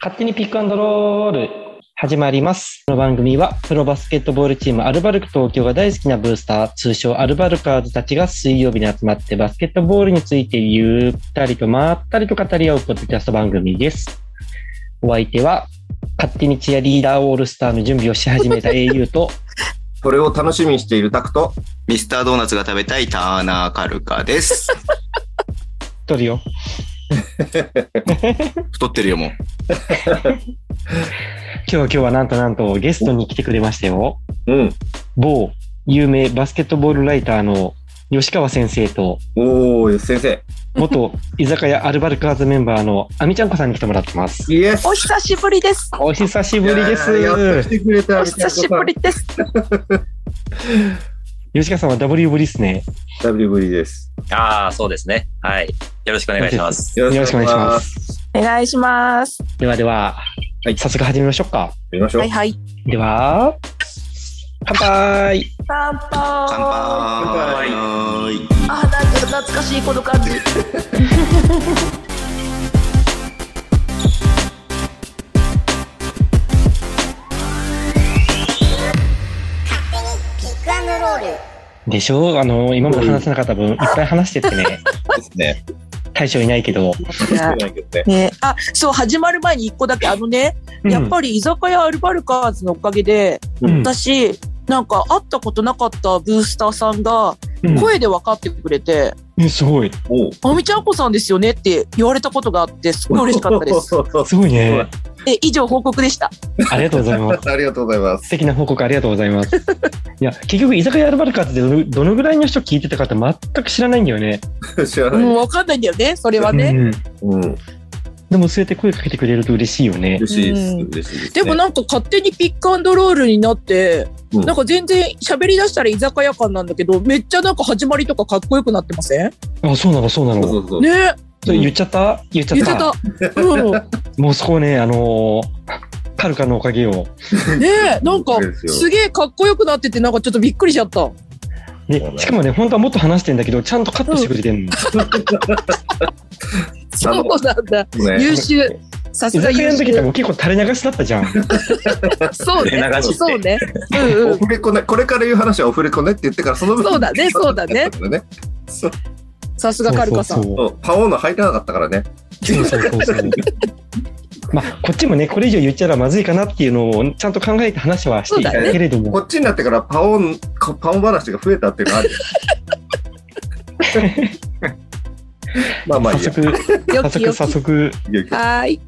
勝手にピックアンドロール始まります。この番組はプロバスケットボールチームアルバルク東京が大好きなブースター、通称アルバルカーズたちが水曜日に集まってバスケットボールについてゆったりとまったりと語り合うポッドキャスト番組です。お相手は勝手にチアリーダーオールスターの準備をし始めた au とそれを楽しみにしているタクト。ミスタードーナツが食べたいターナーカルカです。取るよ。太ってるよ、もう。今日は今日はなんとなんとゲストに来てくれましたよ。うん。某有名バスケットボールライターの吉川先生とおー、先生。元居酒屋アルバルカーズメンバーのあみちゃんこさんに来てもらってます。イエスお久しぶりです。お久しぶりです。やーやっと来てくれた。お久しぶりです。吉川さんは W ぶりですね。W ぶりです。ああ、そうですね。はい。よろしくお願いします。よろしくお願いします。お願いします。ではでは、はい早速始めましょうか。やりましょう。はいはい。では、乾杯乾杯。乾杯。あ、なんか懐かしいこの感じ。でしょ？あの、今まで話せなかった分、いっぱい話してってね、ですね。大将いないけど。ねね、あ、そう始まる前に一個だけあのね、うんやっぱり居酒屋アルバルカーズのおかげで、うん私なんか会ったことなかったブースターさんがうん声で分かってくれて、えすごい。あみちゃんこさんですよねって言われたことがあってすごい嬉しかったです。すごいね。え以上報告でした。ありがとうございます。ありがとうございます。素敵な報告ありがとうございます。いや、結局、居酒屋アルバルカーズでどのどのぐらいの人聞いてたかって全く知らないんだよね。知らない。もう分かんないんだよねそれはね。うんうん。でも、そうやって声かけてくれると嬉しいよね。嬉しいです。うん嬉しいですね。でもなんか勝手にピックアンドロールになって、うんなんか全然喋り出したら居酒屋感なんだけど、めっちゃなんか始まりとかかっこよくなってません？あ、そうなの、そうなの。そうそうそう。ねそれ言っちゃった？言っちゃっ。言ったてた。うん。もうそこね、あのーカルカのおかげよ。ねなんかすげえかっこよくなっててなんかちょっとびっくりしちゃった。で、しかもね、本当はもっと話してんだけど、ちゃんとカットしてくれてんの。そうなんだ。ね優秀。さす居が優酒屋の時って秀。もう結構垂れ流しだったじゃん。そうね流。してそうね。うんうん。オフレコね、これから言う話はオフレコねって言ってから、その分そうだねそうだね。ね。そうさすがカルカさん。そうそうパオーナ入らなかったからね。そうそうそう。まあ、こっちもね、これ以上言っちゃらまずいかなっていうのをちゃんと考えて話はしていたけれども、こっちになってからパオン、パオン話が増えたっていうのはある。まあまあいいや。早速、早速。早速、はーい。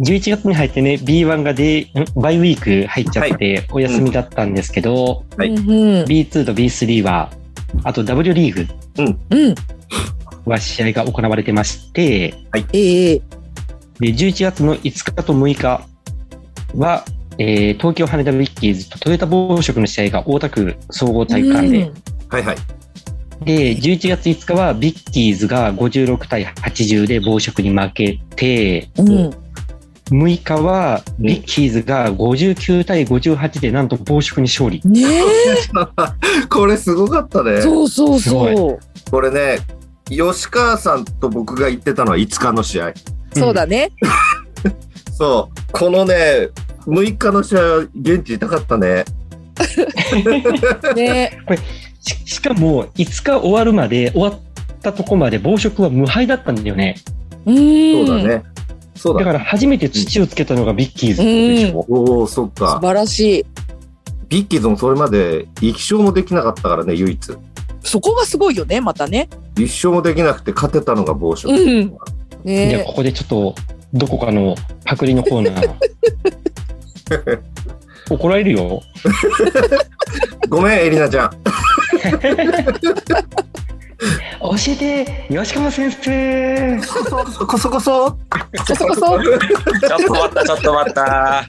11月に入ってね、B1 がで、んバイウィーク入っちゃってお休みだったんですけど、はいうんうん。B2 と B3 は、あと W リーグうん。は試合が行われてまして、ええ。で、11月の5日と6日は、えー東京羽田ウィッキーズとトヨタ暴食の試合が大田区総合体育館で、はいはい。で、11月5日はビッキーズが56対80で暴食に負けて、うん。うん。6日はビッキーズが59対58でなんと暴食に勝利。ねえ。これすごかったね。そうそうすそう。これね、吉川さんと僕が言ってたのは5日の試合。そうだね。そう。このね、6日の試合は現地痛かったね。ねししかも、5日終わるまで、終わったとこまで暴食は無敗だったんだよね。うん。そうだ。ね。そうだ。だから初めて土をつけたのがビッキーズでしょ。おお、そっ素か。晴らしい。ビッキーズもそれまで一勝もできなかったからね、唯一。そこがすごいよね、またね。一勝もできなくて勝てたのが暴食。うん。じゃあ、ねここでちょっと、どこかのパクリのコーナー。怒られるよ。ごめん、エリナちゃん。教えて、吉川先生。そこそこそ。そこそこ。ちちょっと待った、ちょっと待った。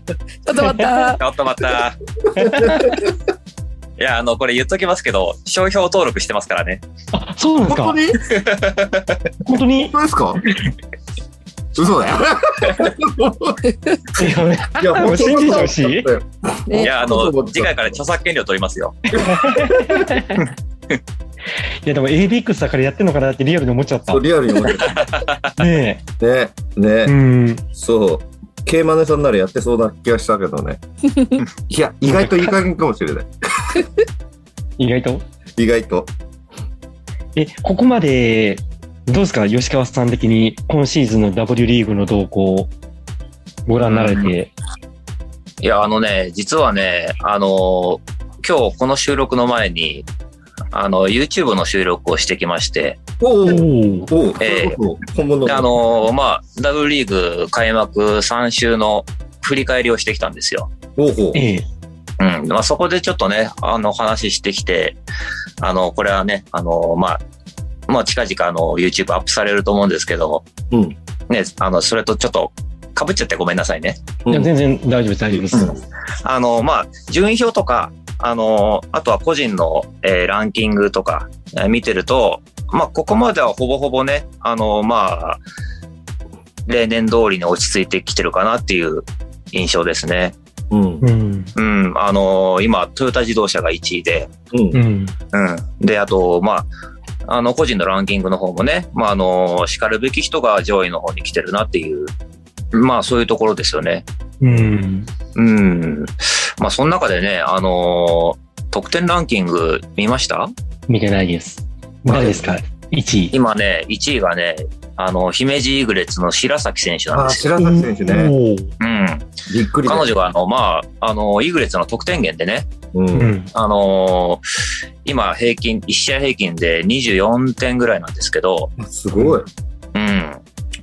ょっと待った。ちょっと待った。いや、あの、これ言っときますけど、商標登録してますからね。あ、そうなんですか？本当に？本当に？本当ですか？嘘だよ。いやもう信じてほしいねいや、あの次回から著作権料取りますよ。いやでも ABX だからやってんのかなってリアルに思っちゃった。そうねリアルに思ってた。え。ね、ね、うん。そう。ケイマネさんならやってそうな気がしたけどね。いや、意外といい加減かもしれない。意外と？意外と。え、ここまで、どうですか？吉川さん的に今シーズンの W リーグの動向、ご覧になられて。いや、あのね、実はね、あの、今日この収録の前に、あの、YouTube の収録をしてきまして、おおおおお。おそれこそ本物であの、まあ、W リーグ開幕3週の振り返りをしてきたんですよ。おうほうええ。うん。まあ、そこでちょっとね、あの、話してきて、あの、これはね、あの、まあ、まあ、近々、あの、YouTube アップされると思うんですけど、うんね、あの、それとちょっと、被っちゃってごめんなさいね。いやうん全然大丈夫です、大丈夫です。うんあの、まあ、順位表とか、あの、あとは個人の、えーランキングとか、えー見てると、まあ、ここまではほぼほぼね、あの、まあ、例年通りに落ち着いてきてるかなっていう印象ですね。うんうん。うん、あの、今、トヨタ自動車が1位で、うんうん。うん。で、あと、まあ、あの、個人のランキングの方もね、まあ、あの、叱るべき人が上位の方に来てるなっていう、まあ、そういうところですよね。うん。うん。まあ、その中でね、あのー得点ランキング見ました？見てないです。誰ですか ?1 位。今ね、1位がね、あの、姫路イーグレッツの白崎選手なんですよ。白崎選手ね。うん。びっくりだ彼女が、あの、まあ、あの、イーグレッツの得点源でね、うんうん。あのー今平均、1試合平均で24点ぐらいなんですけど、すごい。うん。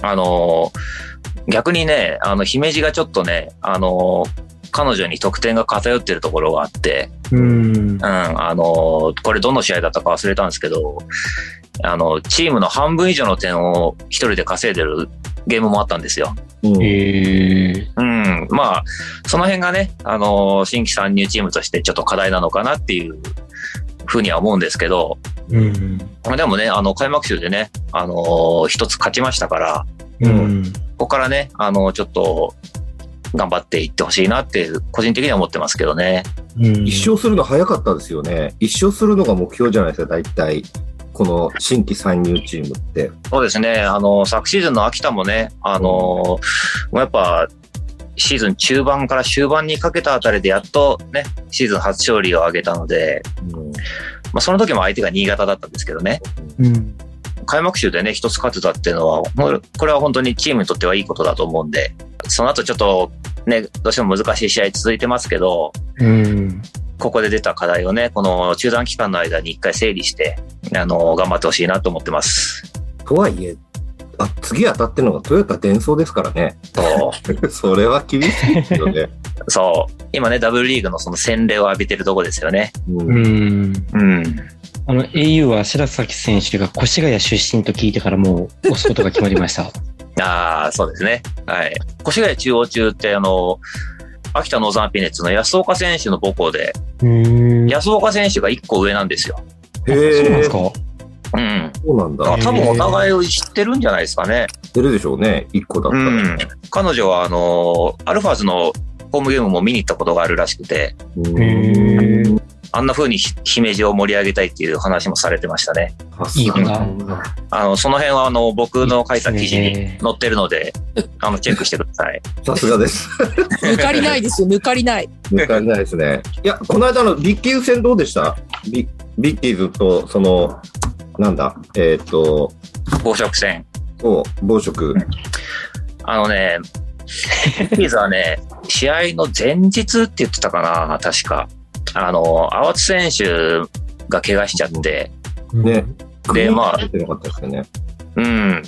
あのー逆にね、あの、姫路がちょっとね、あのー彼女に得点が偏ってるところがあって、うんう。ん、あの、これどの試合だったか忘れたんですけど、あの、チームの半分以上の点を一人で稼いでるゲームもあったんですよ。うんええ。うん、まあ、その辺がね、あの、新規参入チームとしてちょっと課題なのかなっていうふうには思うんですけど、うん。でもね、あの、開幕週でね、あの、一つ勝ちましたから、うん。ここからね、あの、ちょっと、頑張っていってほしいなって、個人的には思ってますけどね。うん一勝するの早かったですよね。一勝するのが目標じゃないですか、大体。この新規参入チームって。そうですね。あの、昨シーズンの秋田もね、あの、もうやっぱ、シーズン中盤から終盤にかけたあたりでやっとね、シーズン初勝利を挙げたので、うんまあその時も相手が新潟だったんですけどね、うん。開幕週でね、一つ勝てたっていうのは、もうこれは本当にチームにとってはいいことだと思うんで、その後ちょっとね、どうしても難しい試合続いてますけど、うん。ここで出た課題をね、この中断期間の間に一回整理して、あの、頑張ってほしいなと思ってます。とはいえ、あ次当たってるのがトヨタ伝送ですからね。そう。それは厳しいですよね。そう。今ね、ダブルリーグのその洗礼を浴びてるとこですよね。うんうん。うん。あの、au は白崎選手が越谷出身と聞いてからもう押すことが決まりました。ああ、そうですね。はい。越谷中央中って、あの、秋田ノーザンピネッツの安岡選手の母校で、うん。安岡選手が1個上なんですよ。へえそうなんです、か？うん。そうなんだ。多分お互いを知ってるんじゃないですかね。出るでしょうね、一個だったら。うん。彼女は、あの、アルファーズのホームゲームも見に行ったことがあるらしくて、あんな風にひ姫路を盛り上げたいっていう話もされてましたね。いい子だあの、その辺は、あの、僕の書いた記事に載ってるので、あの、チェックしてください。さすがです。抜かりないですよ、抜かりない。抜かりないですね。いや、この間のビッキーズ戦どうでした？ビビッキーズと、その、なんだ、えっ、と、暴食戦。そう、暴食。あのね、ビーズはね、試合の前日って言ってたかな、確か。あの、淡津選手が怪我しちゃって、ね。でまあ出てなかったですよね。うん。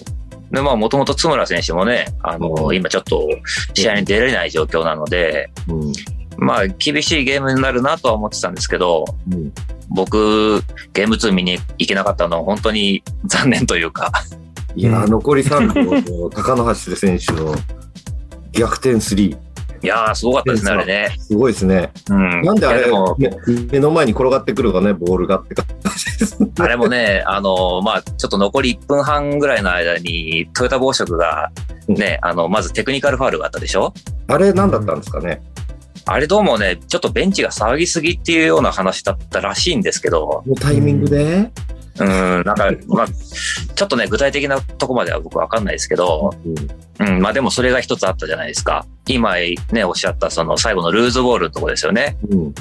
で、まあ、もともと津村選手もね、あの、今ちょっと試合に出れない状況なので、うん。まあ、厳しいゲームになるなとは思ってたんですけど、うん。僕、ゲーム2見に行けなかったのは本当に残念というか、いや残り3秒の高野橋選手の逆転スリー。いやー、すごかったですね、あれね。すごいですね。うん。なんであれも、目目の前に転がってくるかね、ボールがって感じですね。あれもね、あの、まあ、ちょっと残り1分半ぐらいの間に、トヨタ暴食が、ね、あの、まずテクニカルファールがあったでしょ？あれ何だったんですかね？あれどうもね、ちょっとベンチが騒ぎすぎっていうような話だったらしいんですけど、このタイミングで、ううん、なんか、まあ、ちょっとね、具体的なとこまでは僕わかんないですけど、うん、まあでもそれが一つあったじゃないですか。今ね、おっしゃったその最後のルーズボールのとこですよね。うん。うん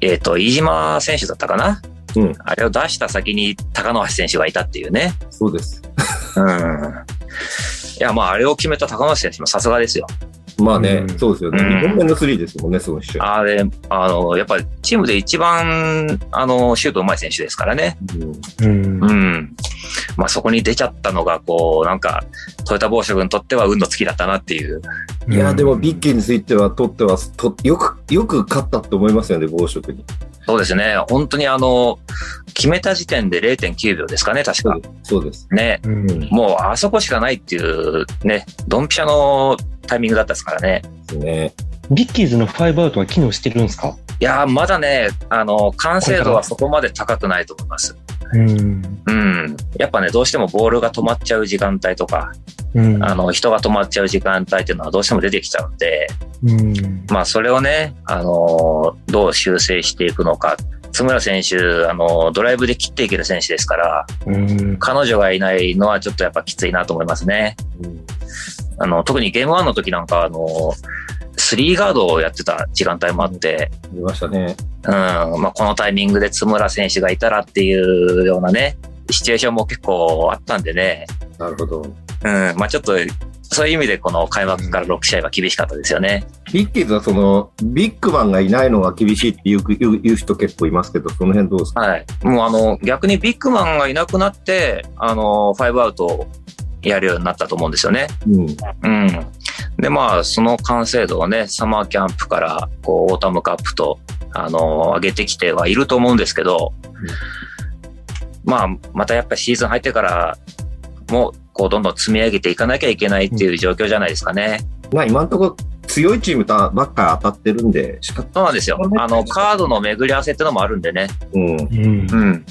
えっ、と、飯島選手だったかなうん。あれを出した先に高野橋選手がいたっていうね。そうです。うん。いや、まあ、あれを決めた高野橋選手もさすがですよ。まあね、うんそうですよね。うん2本目のスリーですもんね、その一緒。あれ、あの、やっぱりチームで一番、あの、シュート上手い選手ですからね。うんうんうん。まあ、そこに出ちゃったのが、こう、なんか、トヨタ暴食にとっては運の尽きだったなっていう。いや、でもビッキーについては、とってはと、よく、よく勝ったと思いますよね、暴食に。そうですね。本当にあの、決めた時点で0.9秒ですかね、確かそう。です。そうです。ね。うんもう、あそこしかないっていう、ね、ドンピシャのタイミングだったですからね。ね。ビッキーズのファイブアウトは機能してるんですか？いやー、まだね、あの、完成度はそこまで高くないと思います。うん。うん。やっぱね、どうしてもボールが止まっちゃう時間帯とか、うん。あの、人が止まっちゃう時間帯っていうのはどうしても出てきちゃうんで、うん。まあ、それをね、あの、どう修正していくのか。津村選手、あの、ドライブで切っていける選手ですから、うん。彼女がいないのはちょっとやっぱきついなと思いますね。あの、特にゲーム1の時なんか、あの、スリーガードをやってた時間帯もあって、見ましたね。うん、まあ、このタイミングで津村選手がいたらっていうようなね、シチュエーションも結構あったんでね、なるほど。うん、まあ、ちょっと、そういう意味でこの開幕から6試合は厳しかったですよね。ビッキーズはその、ビッグマンがいないのが厳しいって言う言う言う人結構いますけど、その辺どうですか？はい。もうあの、逆にビッグマンがいなくなって、あの、ファイブアウトをやるようになったと思うんですよね。うん。うん。で、まあ、その完成度をね、サマーキャンプから、こう、オータムカップと、あの、上げてきてはいると思うんですけど、まあ、またやっぱりシーズン入ってから、もう、こう、どんどん積み上げていかなきゃいけないっていう状況じゃないですかね。まあ今のところ強いチームとばっか当たってるんで、しかそうなんですよ。あの、カードの巡り合わせってのもあるんでね。うん。うんうん。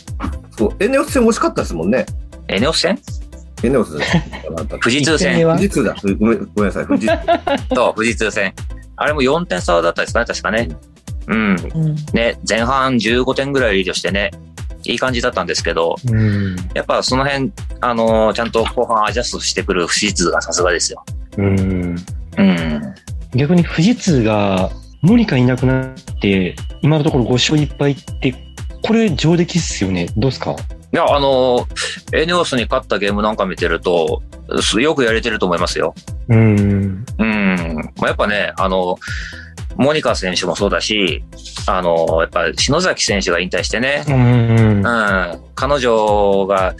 そう、エネオス戦惜しかったですもんね。エネオス戦？エネオス。富士通戦富士通だ。ごめんごめんなさい。富士通。と富士通戦。あれも4点差だったですかね、確かね。うん。うんね、前半15点ぐらいリードしてね、いい感じだったんですけど、うん。やっぱその辺、あのーちゃんと後半アジャストしてくる不士通がさすがですよ。うん。うん。逆に富士通がモニカいなくなって、今のところ5勝1敗って、これ上出来っすよね。どうですか？いや、あのーエネオスに勝ったゲームなんか見てると、すよくやれてると思いますよ。うん。うん。まあ、やっぱね、あの、モニカ選手もそうだし、あの、やっぱ篠崎選手が引退してね、うんう。ん、彼女が、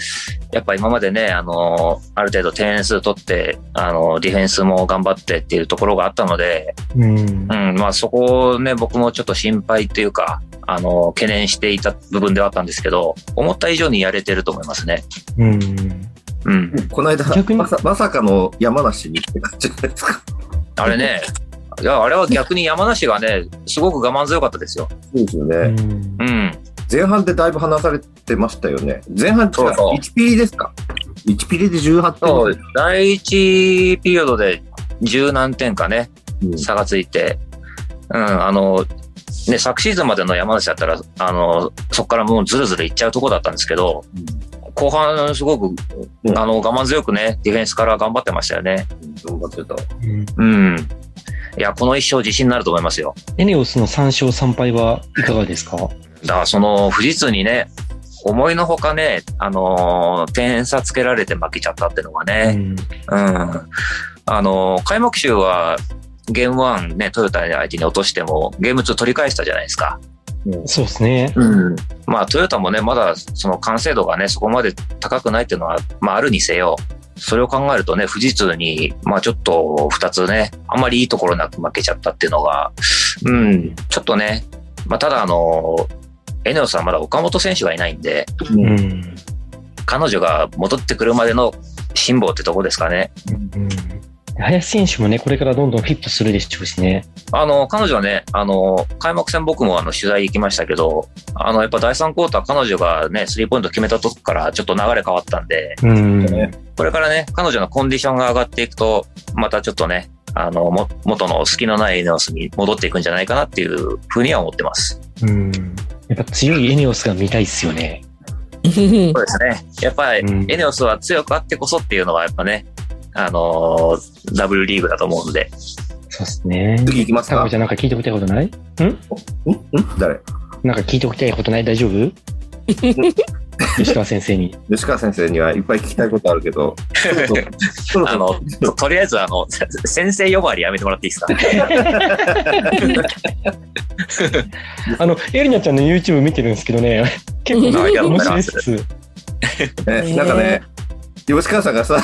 やっぱ今までね、あの、ある程度点数取って、あの、ディフェンスも頑張ってっていうところがあったので、うんうん、まあそこをね、僕もちょっと心配っていうか、あの、懸念していた部分ではあったんですけど、思った以上にやれてると思いますね。うん。うん。この間逆にまさ、まさかの山梨にって感じじゃないですか。あれね、いや、あれは逆に山梨がね、すごく我慢強かったですよ。そうですよね。うん。前半でだいぶ離されてましたよね。前半ってそうそう1ピリですか ?1 ピリで18点。そう、第一ピリオドで十何点かね、うん差がついて、うん、あの、ね、昨シーズンまでの山梨だったら、あの、そこからもうずるずるいっちゃうとこだったんですけど、後半すごく、うんあの、我慢強くね、ディフェンスから頑張ってましたよね。頑張ってた。うん。いや、この一勝自信になると思いますよ。エネオスの3勝3敗はいかがですか？だからその富士通にね、思いのほかね、あのー点差つけられて負けちゃったっていうのがうね、ん。うん。あのー開幕週はゲーム1ね、トヨタ相手に落としても、ゲーム2取り返したじゃないですか。そうですね。うん。まあトヨタもね、まだその完成度がね、そこまで高くないっていうのは、まああるにせよ、それを考えるとね、富士通に、まあちょっと二つね、あんまりいいところなく負けちゃったっていうのが、うん、ちょっとね、まあただあの、エネオスはまだ岡本選手がいないんで、ううんん。彼女が戻ってくるまでの辛抱ってとこですかね。うん林選手もね、これからどんどんフィットするでしょうしね。あの、彼女はね、あの、開幕戦僕もあの取材行きましたけど、あの、やっぱ第3クォーター彼女がね、スリーポイント決めたとこからちょっと流れ変わったんで、うん。ねこれからね、彼女のコンディションが上がっていくと、またちょっとね、あの、も元の隙のないエネオスに戻っていくんじゃないかなっていうふうには思ってます。うん。やっぱ強いエネオスが見たいっすよね。そうですね。やっぱり、うんエネオスは強くあってこそっていうのは、やっぱね、あのー、ダブルリーグだと思うんで。そうですね。次行きますか？タコちゃんなんか聞いておきたいことない？ん？ん？誰？なんか聞いておきたいことない？大丈夫？吉川先生に。吉川先生にはいっぱい聞きたいことあるけど、あの、ととりあえず、あの、先生呼ばわりやめてもらっていいですか？あの、エリナちゃんの YouTube 見てるんですけどね、結構面白いっす。ね、ねなんかね、吉川さんがさ、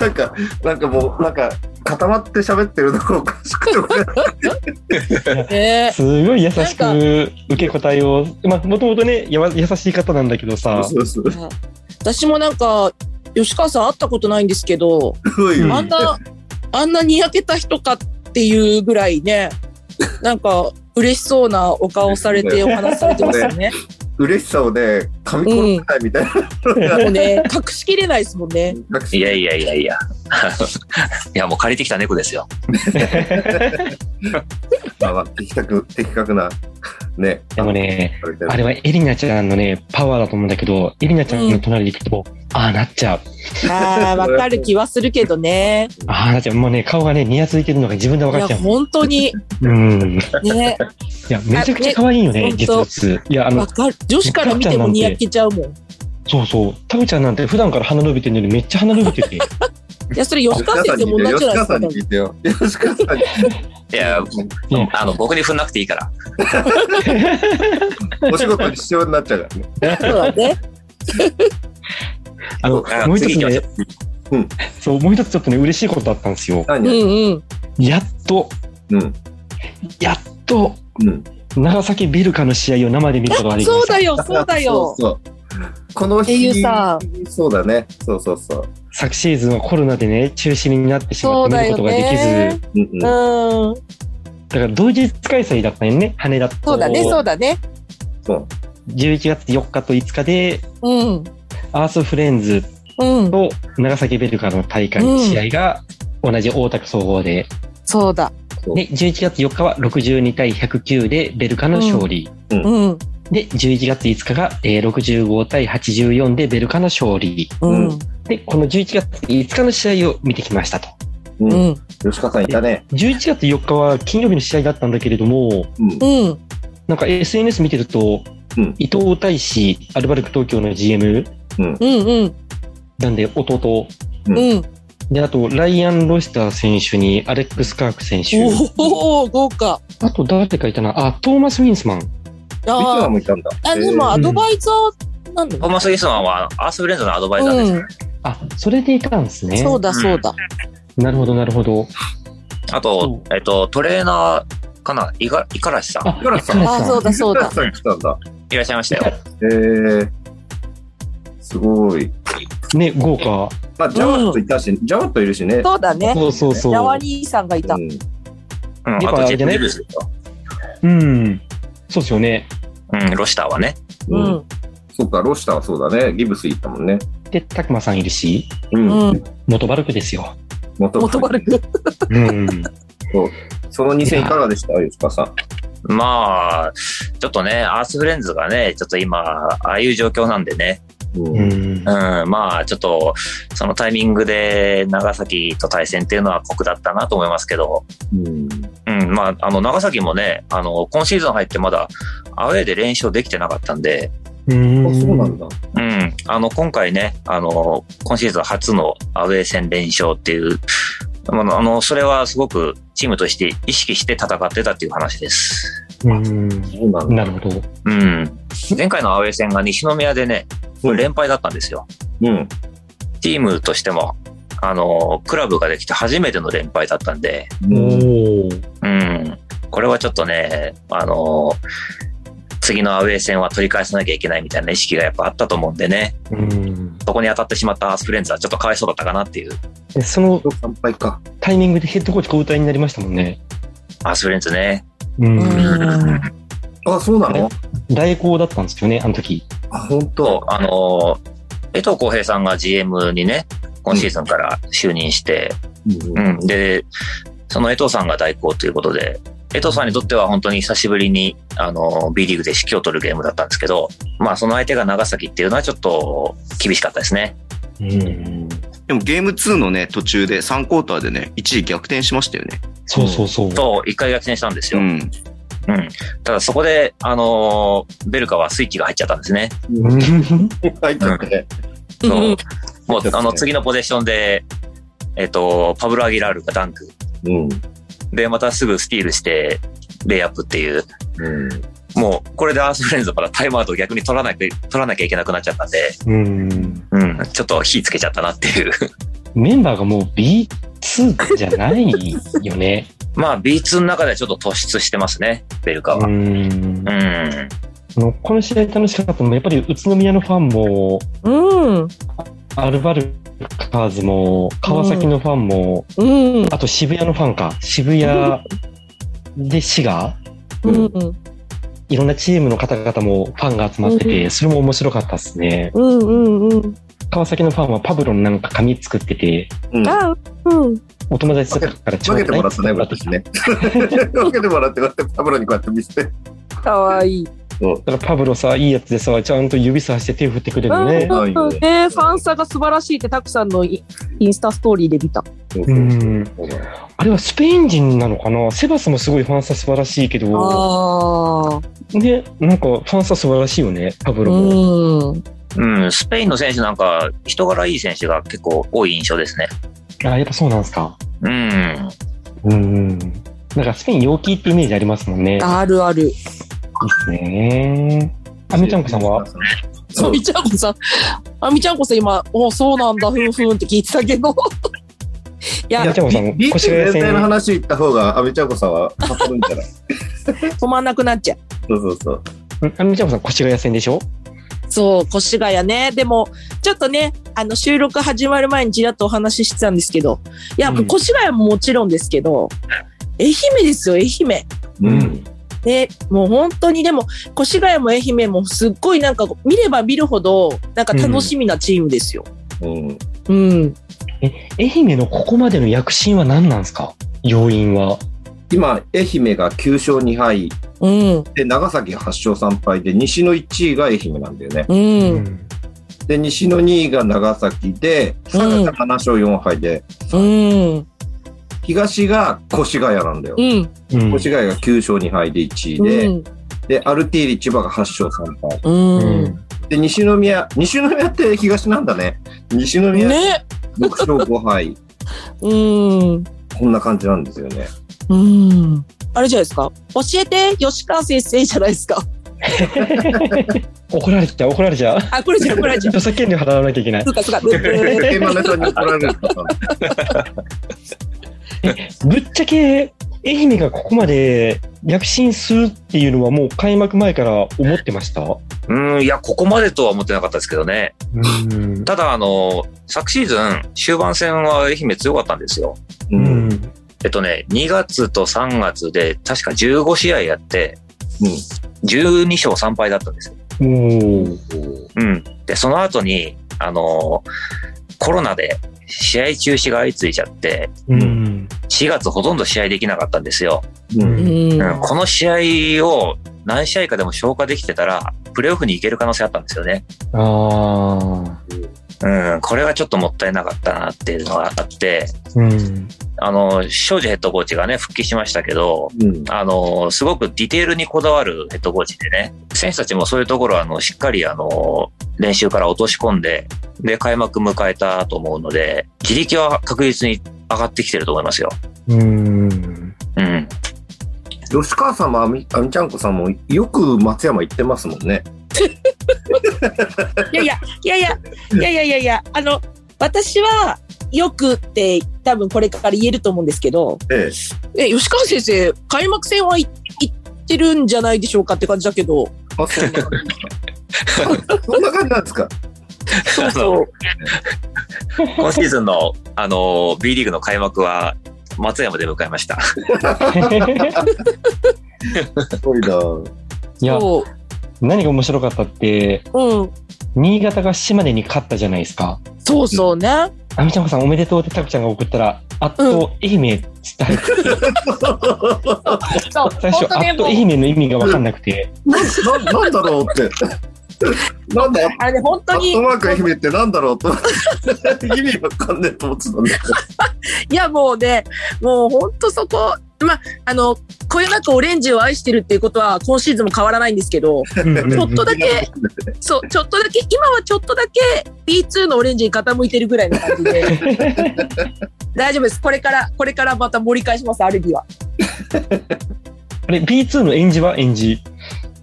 なんか、なんかもう、なんか、固まって喋ってるのがおかしくて、俺ね すごい優しく受け答えを、まあ、もともとね、やわ優しい方なんだけどさ、そうそう。す私もなんか、吉川さん会ったことないんですけど。あんな、あんなにやけた人かっていうぐらいね、なんか、嬉しそうなお顔されてお話しされてますよね。嬉しさをね、噛み殺せないみたいな。もうね、隠しきれないですもんね。いやいやいやいや。いや、もう借りてきた猫ですよ。まあまあ、的確、的確な、ね。でもね、あれはエリナちゃんのね、パワーだと思うんだけど、エリナちゃんの隣で行くと、ああなっちゃう。ああ、わかる気はするけどね。ああなっちゃう。もうね、顔がね、ニヤついてるのが自分で分いや、かっちゃう。本当に、うん。いね、や、めちゃくちゃ可愛いよね、実物。いや、あの。女子から見てもにやけちゃうもん。いそうそう。タコちゃんなんて普段から鼻伸びてるのにめっちゃ鼻伸びてて。や、それ吉川先生も同じじゃないですか吉川さん。に聞いてよ。吉川さんに。いや、ねあの、僕に振んなくていいから。お仕事に必要になっちゃうからね。そうだね。あの、あもう一つねまし、そう、もう一つちょっとね、嬉しいことあったんですよ。う何んうん。やっと、うん。やっと、うん。長崎ビルカの試合を生で見ることができました。そうだよ、そうだよ。そうそう。このってい日うさ、そうだね。そうそうそう。昨シーズンはコロナでね、中止になってしまって見ることができず、ね。うんうん。うん。だから同日開催だったよね、羽田と。そうだね、そうだね。そう。11月4日と5日で、うん。アースフレンズうん。と長崎ベルカの大会、うん試合が同じ大田区総合で、そうだ。で、11月4日は62対109でベルカの勝利。うん。で、11月5日が、えー65対84でベルカの勝利。うん。で、この11月5日の試合を見てきましたと。う。うんん。吉川さんいたね。11月4日は金曜日の試合だったんだけれども、うん。うん。なんか SNS 見てると、うん伊藤大志、アルバルク東京の GM、うん。うん。なんで弟。うん。で、あと、ライアン・ロイスター選手にアレックス・カーク選手。おお、豪華。あと、誰かいたな。あ、トーマス・ウィンスマン。ビキュアあもいたんだ。あ、でもアドバイザーなんだトーマス・ギスマンはアースフレンズのアドバイザーです。うん。あ、それでいたんですね。そうだ、そうだ。なるほど、なるほど。あと、えっと、トレーナーかな？五十五十嵐さん。あ、五十嵐さんあ、そうだ、そうだ吉。川さん来たんだ。いらっしゃいましたよ。えー。すごい。ね、豪華。まあ、ジャワットいたし、ジャワットいるしね。そうだね。そうそうそう。ヤワリーさんがいたう。ん。あとジェ。うん。そうですよね。うん、ロシターはね。ううん。ん。そっか、ロシターはそうだね。ギブス行ったもんね。で、たくまさんいるし、うん。うん。元バルクですよ。元元丸く。うん。その2戦いかがでした吉川さん？まあ、ちょっとね、アースフレンズがね、ちょっと今、ああいう状況なんでね。うんまあ、ちょっと、そのタイミングで長崎と対戦っていうのは酷だったなと思いますけど、うん。うん、まあ、あの、長崎もね、あの、今シーズン入ってまだ、アウェーで連勝できてなかったんで、うんあ、そうなんだ。うん、あの、今回ね、あの、今シーズン初のアウェー戦連勝っていう、あの、あのそれはすごくチームとして意識して戦ってたっていう話です。うん。なるほど。うん。前回のアウェー戦が西宮でね、これ連敗だったんですよ。うん。チームとしても、あの、クラブができて初めての連敗だったんで、おうん。これはちょっとね、あの、次のアウェー戦は取り返さなきゃいけないみたいな意識がやっぱあったと思うんでね、うん。そこに当たってしまったアースフレンズはちょっとかわいそうだったかなっていう。でその。タイミングでヘッドコーチ交代になりましたもんね。アースフレンズね。うん。うん。あ、そうなの？代行だったんですよね、あの時。あ、本と当。、あの、江藤浩平さんが GM にね、今シーズンから就任して、うんうん。で、その江藤さんが代行ということで、江藤さんにとっては本当に久しぶりに、あの、B リーグで指揮を取るゲームだったんですけど、まあその相手が長崎っていうのはちょっと厳しかったですね。うん。でもゲーム2のね、途中で3クォーターでね、一時逆転しましたよね。そうそうそう。と、一回逆転したんですよ。うん。うん。ただそこで、あのーベルカはスイッチが入っちゃったんですね。うん入っちゃって。そううんうんもう、あの、次のポゼッションで、えっ、と、パブロ・アギラールがダンク。うん。で、またすぐスティールして、レイアップっていう。うん。もう、これでアースフレンズからタイムアウトを逆に取らなきゃ、取らなきゃいけなくなっちゃったんで、うん。うん、ちょっと火つけちゃったなっていう。メンバーがもう B2 じゃないよね。まあ、B2 の中ではちょっと突出してますね、ベルカは。うんうん。あのこの試合楽しかったのも、やっぱり宇都宮のファンも、うん。アルバルカーズも、川崎のファンも、うん。あと渋谷のファンか。渋谷で滋賀？うん。いろんなチームの方々もファンが集まってて、それも面白かったですね。うん。うん。うん。川崎のファンはパブロのなんか紙作ってて、うん。あ、うん。お友達とかからちょ分けてうだいもらったね、私ね。分けてもらって、こうやってパブロにこうやって見せて。かわいい。だからパブロさ、いいやつでさ、ちゃんと指さして手振ってくれるね。はいうんうんねファンサが素晴らしいってたくさんのイインスタストーリーで見た。うん。あれはスペイン人なのかな？セバスもすごいファンサ素晴らしいけど、ああ。ね、なんかファンサ素晴らしいよね、パブロも。うん。うん、スペインの選手なんか、人柄いい選手が結構多い印象ですね。あ、やっぱそうなんですか。うん。うん。なんかスペイン陽気ってイメージありますもんね。いいであるある。すね。あみちゃんこさんは？そうあみちゃんこさん、あみちゃんこさん今、おそうなんだ、ふんふんって聞いてたけど。い やいや、ちゃんこさん、ビーチ越谷全体の戦、話言った方が、阿部ちゃんこさんは語るんじゃない 止まんなくなっちゃう。そうそうそう。んあみちゃんこさん、越谷戦でしょ？そう、越谷ね。でも、ちょっとね、あの、収録始まる前にちらっとお話ししてたんですけど、いや、うん越谷ももちろんですけど、愛媛ですよ、愛媛。うん。ね、もう本当にでも、越谷も愛媛もすっごいなんか見れば見るほど、なんか楽しみなチームですよ。うん。うん。愛媛のここまでの躍進は何なんですか？要因は。今、愛媛が9勝2敗うん。で、長崎が8勝3敗で、西の1位が愛媛なんだよね。うん。で、西の2位が長崎で、佐賀が7勝4敗で、うん。東が越谷なんだよ。越谷が9勝2敗で1位で、うん。で、アルティーリ千葉が8勝3敗。で、西宮、西宮って東なんだね。西宮ね。6勝5敗。うん。こんな感じなんですよね。うん。あれじゃないですか？教えて、吉川先生じゃないですか？怒られちゃう、怒られちゃう。あ、これじゃん、これじゃん。著作権料払わなきゃいけないそ。うか、そうか。ぶっちゃけ、愛媛がここまで躍進するっていうのはもう開幕前から思ってました？うん、いや、ここまでとは思ってなかったですけどね。うん。ただ、あの、昨シーズン、終盤戦は愛媛強かったんですよ。う。うんん。えっとね、2月と3月で確か15試合やって、うん12勝3敗だったんですよ。うん。で、その後に、あの、コロナで試合中止が相次いじゃって、うん。4月ほとんど試合できなかったんですよ。う。うんん。うん、この試合を何試合かでも消化できてたら、プレーオフに行ける可能性あったんですよね。ああ。うん、これはちょっともったいなかったなっていうのがあって、うん。あの、庄司ヘッドコーチがね、復帰しましたけど、うん。あの、すごくディテールにこだわるヘッドコーチでね、選手たちもそういうところは、あの、しっかり、あの、練習から落とし込んで、で、開幕迎えたと思うので、自力は確実に上がってきてると思いますよ。うん。うん。吉川さんもあみあみちゃんこさんもよく松山行ってますもんね。いやいや、いやいや、いやいやいやいや、あの、私は、よくって多分これから言えると思うんですけど、ええ。え、吉川先生、開幕戦はい行ってるんじゃないでしょうかって感じだけど、あ、そんな感じそんな感じなんですか。そうそう。今シーズンの、あの、B リーグの開幕は、松山で迎えました。すごいな。いや、そ何が面白かったって、う。うん。新潟が島根に勝ったじゃないですか。そうそうね。あみちゃんさんおめでとうってタクちゃんが送ったら、あっと愛媛つって入ってて、そう、最初、あっと愛媛の意味がわかんなくて、な、ななんだろうって。なんだ？あれね、本アッ当にトマーク愛媛ってなんだろうと。意味わかんねえと思ってたんだけいや、もうね、もう本当そこ、まあ、あの、こよなくオレンジを愛してるっていうことは、今シーズンも変わらないんですけど、ちょっとだけ、そう、ちょっとだけ、今はちょっとだけ B2 のオレンジに傾いてるぐらいの感じで、大丈夫です。これから、これからまた盛り返します、アルビは。あれ、B2 のえんじは？えんじ。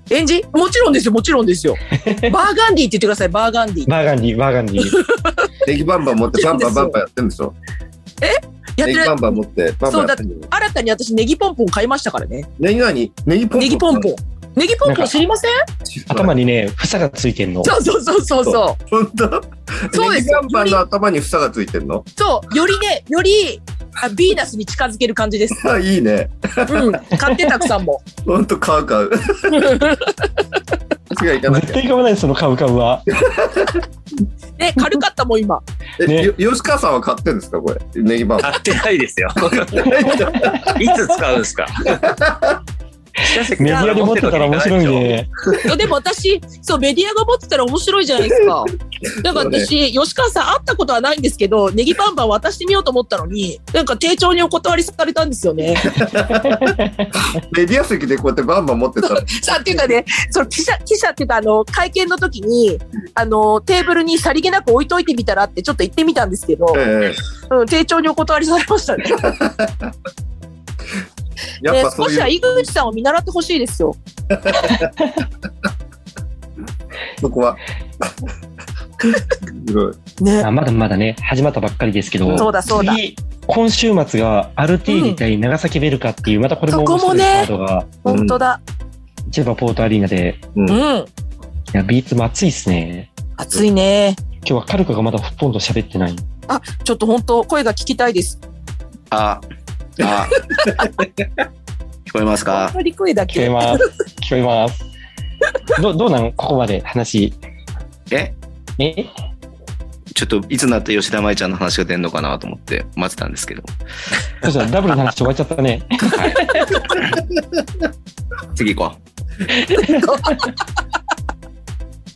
えんじ？もちろんですよ、もちろんですよ。バーガンディって言ってください、バーガンディ。バーガンディ、バーガンディ。ど。ネギバンバン持ってバンバンバンバンやってんでしょ？やってるネギバンバン持ってバンバンやってんの？新たに私ネギポンポン買いましたからね。ネギ何？ネギポンポン？ネギポンポン。ネギポンポン知りません？頭にね、房がついてんの。そうそうそうそうそう。本当？そうですよネギバンバンの頭に房がついてんの？そう、よりね、より、あヴィーナスに近づける感じです。あ、いいね。うん。買ってたくさんも。本当買う買う。違ういかなきゃ。絶対買わないそのカウカウは。ね、軽かったもん、今。え、ねよ吉川さんは買ってんですかこれ？ネギバンバン。買ってないですよ。いつ使うんですか？メディアで持ってたら面白いね。でも私、そう、メディアが持ってたら面白いじゃないですか。だから私、吉川さん会ったことはないんですけど、ネギバンバン渡してみようと思ったのに、なんか丁重にお断りされたんですよね。メディア席でこうやってバンバン持ってたら。さあ、っていうかね、その記者、記者っていうか、あの、会見の時に、あの、テーブルにさりげなく置いといてみたらってちょっと言ってみたんですけど、えうん、丁重にお断りされましたね。えやっねぱそういう、少しは井口さんを見習ってほしいですよ。そこは。ね。あまだまだね、始まったばっかりですけど、そうだそうだ次、今週末がアルティーリ対長崎ベルカっていう、またこれも面白いカードが、本当だ。千葉ポートアリーナで、うんうん。いや、ビーツも熱いっすね。暑いね。今日はカルカがまだほとんど喋ってない。ちょっと本当声が聞きたいです。あ、あ、聞こえますか？聞こけ。えます。聞こえます。どどうなん？ここまで話。え？え？ちょっといつになって吉田舞ちゃんの話が出るのかなと思って待ってたんですけど。そしたらダブルの話終わっちゃったね。はい。次行こ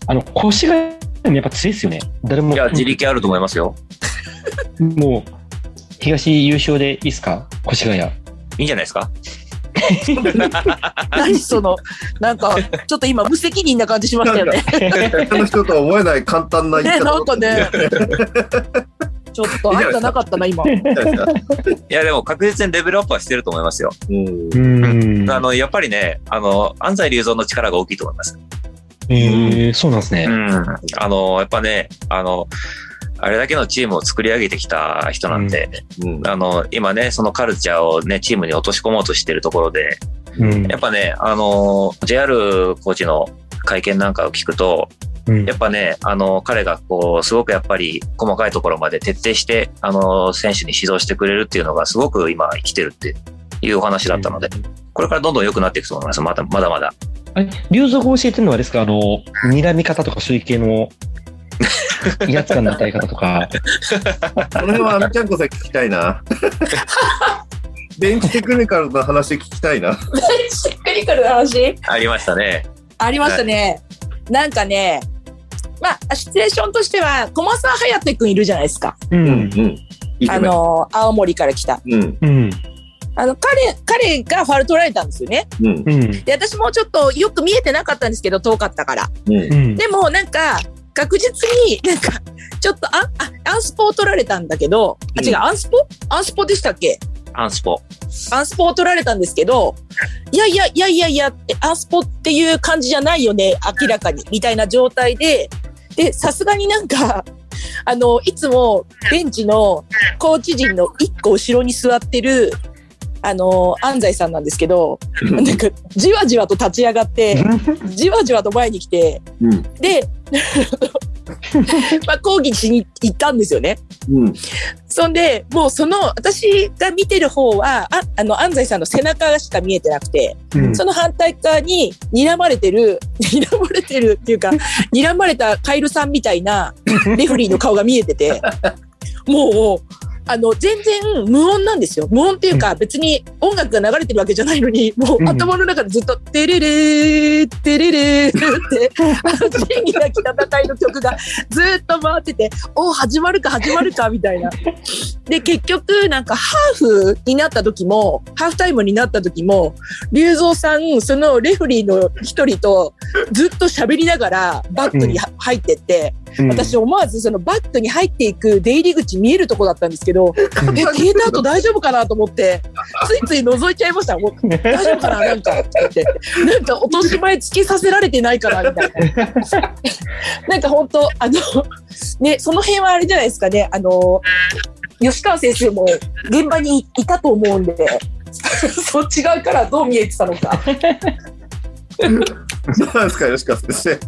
あの、腰がやっぱ強いですよね。誰も。いや、自力あると思いますよ。もう、東優勝でいいっすか？越谷。いいんじゃないですか？何その、なんか、ちょっと今無責任な感じしましたよね。他の人とは思えない簡単な言いね、方なんかね。ちょっと愛がなかったな、今。いや、でも確実にレベルアップはしてると思いますよ。あの、やっぱりね、あの、安西隆三の力が大きいと思います。えー、そうなんですね。うん。あの、やっぱね、あの、あれだけのチームを作り上げてきた人なんで、うん。あの、今ね、そのカルチャーをね、チームに落とし込もうとしてるところで、うん。やっぱね、あの、JR コーチの会見なんかを聞くと、うん。やっぱね、あの、彼がこう、すごくやっぱり細かいところまで徹底して、あの、選手に指導してくれるっていうのがすごく今生きてるっていうお話だったので、これからどんどん良くなっていくと思います。まだまだまだ。あ教えてるのはですか？あの、睨み方とかそういう系の、威圧感の与え方とか。この辺はアミちゃんこさん聞きたいな。ベンチテクニカルの話聞きたいな。しっくりくる話？ありましたね。ありましたね。なんかね、まあ、シチュエーションとしては、駒沢颯くんいるじゃないですか。う。うんん。いいあの、青森から来た。うん。うん。あの、彼、彼がファウル取られたんですよね。うん。うん。で、私もちょっとよく見えてなかったんですけど、遠かったから。うんう。ん。でも、なんか、確実になんか、ちょっとあ、あ、アンスポを取られたんだけど、あ、違う、うんアンスポ？アンスポでしたっけ？アンスポ。アンスポを取られたんですけど、いやいやいやいやいやって、アンスポっていう感じじゃないよね、明らかに、みたいな状態で、で、さすがになんか、あの、いつもベンチのコーチ陣の一個後ろに座ってる、あの、安西さんなんですけど、なんか、じわじわと立ち上がって、じわじわと前に来て、うん。で、まあ、抗議しに行ったんですよね。うん。そんで、もうその、私が見てる方は、あ、あの、安西さんの背中しか見えてなくて、うんその反対側に睨まれてる、睨まれてるっていうか、睨まれたカエルさんみたいなレフリーの顔が見えてて、もう、あの、全然無音なんですよ。無音っていうか、別に音楽が流れてるわけじゃないのに、もううん頭の中でずっと、テレレー、テレレーって、あの、仁義なき戦いの曲がずっと回ってて、お始まるか始まるかみたいな。で、結局、なんか、ハーフになった時も、ハーフタイムになった時も、龍造さん、そのレフリーの一人とずっと喋りながらバックには入ってって、うん私思わずそのバックに入っていく出入り口見えるとこだったんですけど、え、消えた後大丈夫かなと思って、ついつい覗いちゃいました。もう大丈夫かななんか、って。なんか落とし前つけさせられてないかなみたいな。なんか本当あの、ね、その辺はあれじゃないですかね、あの、吉川先生も現場にいたと思うんで、そっち側からどう見えてたのか。どうなんですか、吉川先生。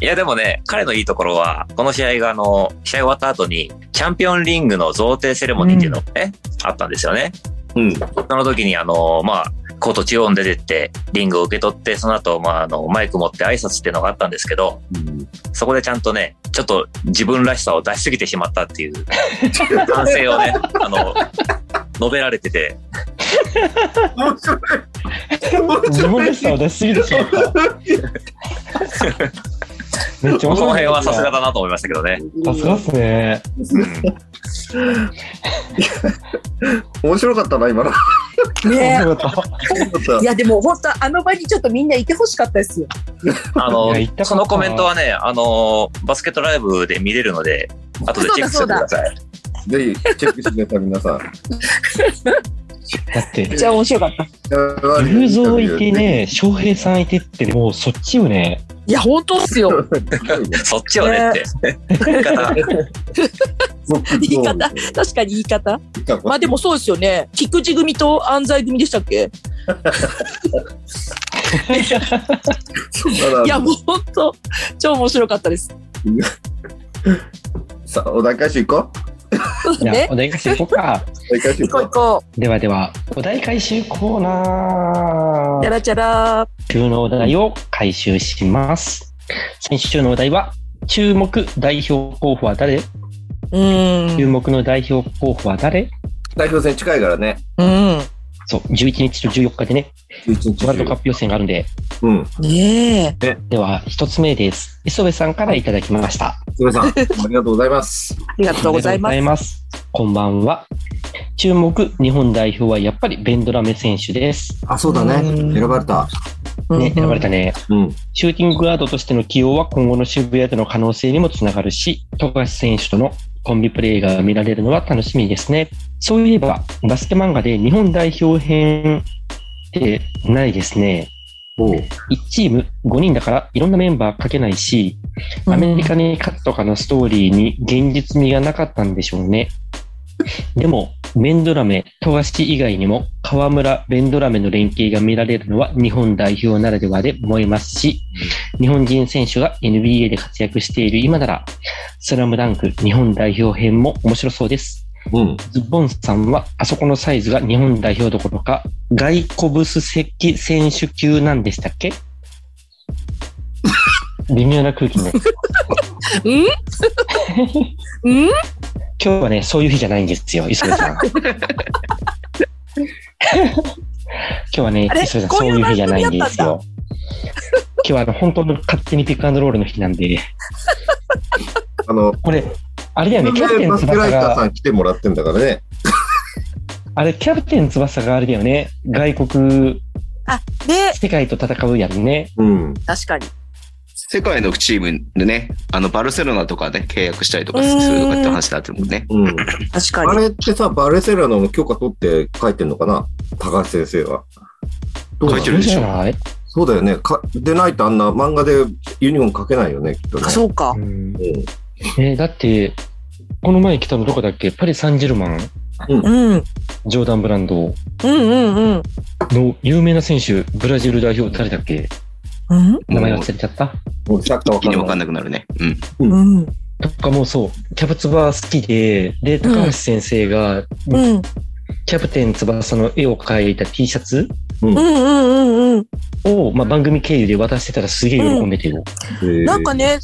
いやでもね、彼のいいところは、この試合があの、試合終わった後に、チャンピオンリングの贈呈セレモニーっていうのがね、あったんですよね。うん。その時にあの、まあ、コート中央に出てって、リングを受け取って、その後、まあ、あの、マイク持って挨拶っていうのがあったんですけど、そこでちゃんとね、ちょっと自分らしさを出しすぎてしまったっていう 反省をね、あの、述べられてて、面白い。自分らしさを出しすぎてしまった。めっちゃ面白い。この辺はさすがだなと思いましたけどね。さすがっすね。うん面白かったな、今の。ね いやでも本当あの場にちょっとみんないてほしかったですよ。あのそのコメントはね、あの、バスケットライブで見れるので、後でチェックしてください。ぜひ、チェックしてください、皆さん。だってめっ、ちゃ面白かった。雄三いてね、翔平さんいてって、もうそっちよね。いや本当っすよ。そっちをねって。言い方 言い方？確かに言い方？まあでもそうですよね。菊池組と安西組でしたっけ？いやもう本当超面白かったです。さあ、お題回収行こじゃあね、お題回収行こうか。う。お題回収行こう行こ行こではでは、お題回収コーナう。チャー。ラチャラ。週のお題を回収します。先週のお題は、注目代表候補は誰？うーん。注目の代表候補は誰？う。代表戦近いからね。うん。そう、11日と14日でね、11日ワールドカップ予選があるんで、うん。ねえ。では、一つ目です。磯部さんからいただきました。それさん、ありがとうございます。ありがとうございます。こんばんは。注目日本代表はやっぱりベンドラメ選手です。あ、そうだね。うん選ばれた。ね、選ばれたね。うん。シューティングガードとしての起用は今後の渋谷での可能性にもつながるし、富樫選手とのコンビプレーが見られるのは楽しみですね。そういえば、バスケ漫画で日本代表編ってないですね。おう。1チーム5人だからいろんなメンバー書けないし、アメリカに勝つとかのストーリーに現実味がなかったんでしょうね。でも、ベンドラメ、富樫以外にも、河村、ベンドラメの連携が見られるのは日本代表ならではで思いますし、日本人選手が NBA で活躍している今なら、スラムダンク日本代表編も面白そうです。うん。ズボンさんは、あそこのサイズが日本代表どころか、外コブス席選手級なんでしたっけ？微妙な空気ね。うん？うん？今日はね、そういう日じゃないんですよ、磯部さん。今日はね磯部さん、そういう日じゃないんです番よ。今日はあの本当の勝手にピックアンドロールの日なんで、あの、これ、あれだよね、キャプテン翼イターさが、ん来てもらってんだからね。あれ、キャプテン翼があれだよね、外国、で、世界と戦うやんね。うん。確かに。世界のチームでね、あの、バルセロナとかで契約したりとかするとかって話になってるもんね。うん。確あかに。れってさ、バルセロナの許可取って書いてんのかな？高橋先生は。書いてるでしょじゃない？そうだよね。かでないとあんな漫画でユニフォーム書けないよね、きっとね。あそうかう。んうんえーだって、この前来たのどこだっけ？パリ・サンジェルマン？うん。うんジョーダンブランド？うんうん。の有名な選手、ブラジル代表誰だっけ？うん？名前忘れちゃった？もうサッカーわ気にわかんなくなるね。うん。うん。とかもうそう、キャプツバ好きで、で、高橋先生が、うん。キャプテン翼の絵を描いた T シャツ？うんうんうんうん。を、まあ、番組経由で渡してたらすげえ喜んでてよ。へーなんかね、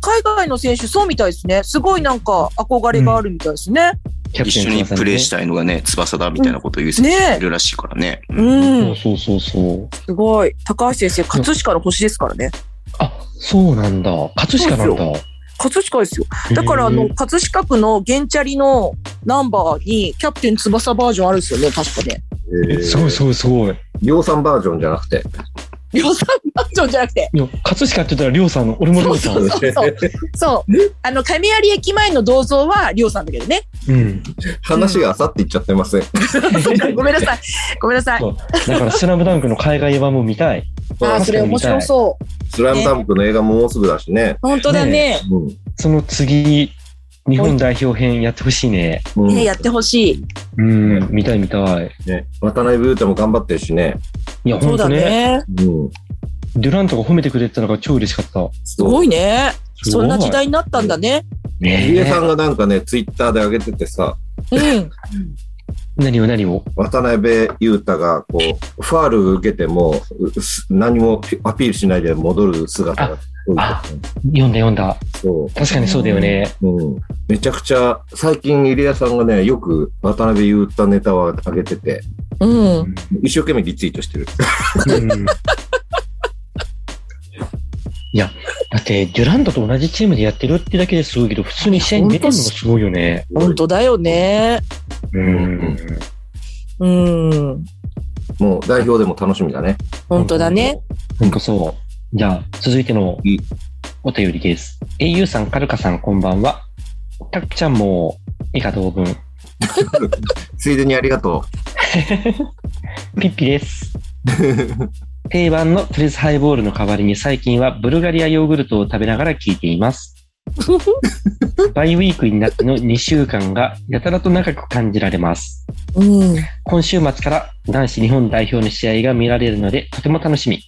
海外の選手そうみたいですね。すごいなんか憧れがあるみたいですね。キャプ一緒にプレイしたいのがね、翼だみたいなことを言う選手がいるらしいからね。うん。そうそうそうそう。すごい。高橋先生、葛飾の星ですからね。あ、そうなんだ。葛飾なんだ。葛飾ですよ。だから、あの、葛飾区のゲンチャリのナンバーに、キャプテン翼バージョンあるんですよね、確かね。えーすごいすごいすごい。量産バージョンじゃなくて。量産バージョンじゃなくて？葛飾って言ったら、りょうさんの、俺もりょうさん。そうそうそう。そう。あの、亀有駅前の銅像は、りょうさんだけどね。うん。話があさっていっちゃってません。ごめんなさい。ごめんなさい。だから、スラムダンクの海外版も見たい。あー、それ面白そう。スラムダンクの映画ももうすぐだしね。本当だね。うんその次、日本代表編やってほしいね。うんね、やってほしい。うん、見たい見たい。ね、渡辺裕太も頑張ってるしね。いや、そうだほんとね。ね。うん。デュラントが褒めてくれてたのが超嬉しかった。すごいね。そんな時代になったんだね。ね入江さんがなんかね、ツイッターで上げててさ、うん。何を何を？渡辺裕太がこう、ファール受けても、何もアピールしないで戻る姿があ読んだ読んだ。そ確かにそうだよね。う。うん。めちゃくちゃ、最近入江さんがね、よく渡辺裕太ネタを上げてて、うん。一生懸命リツイートしてる。うんいや、だって、デュラントと同じチームでやってるってだけですごいけど、普通に試合に出てるのがすごいよね。本当だよね。うん。うん。もう代表でも楽しみだね。本当だね。ほんとそう。じゃあ、続いてのお便りです。au さん、カルカさん、こんばんは。たっちゃんも、以下同文。ついでにありがと ピッピです。う。定番のプレスハイボールの代わりに最近はブルガリアヨーグルトを食べながら聞いています。バイウィークになっての2週間がやたらと長く感じられます。うん。今週末から男子日本代表の試合が見られるのでとても楽しみ。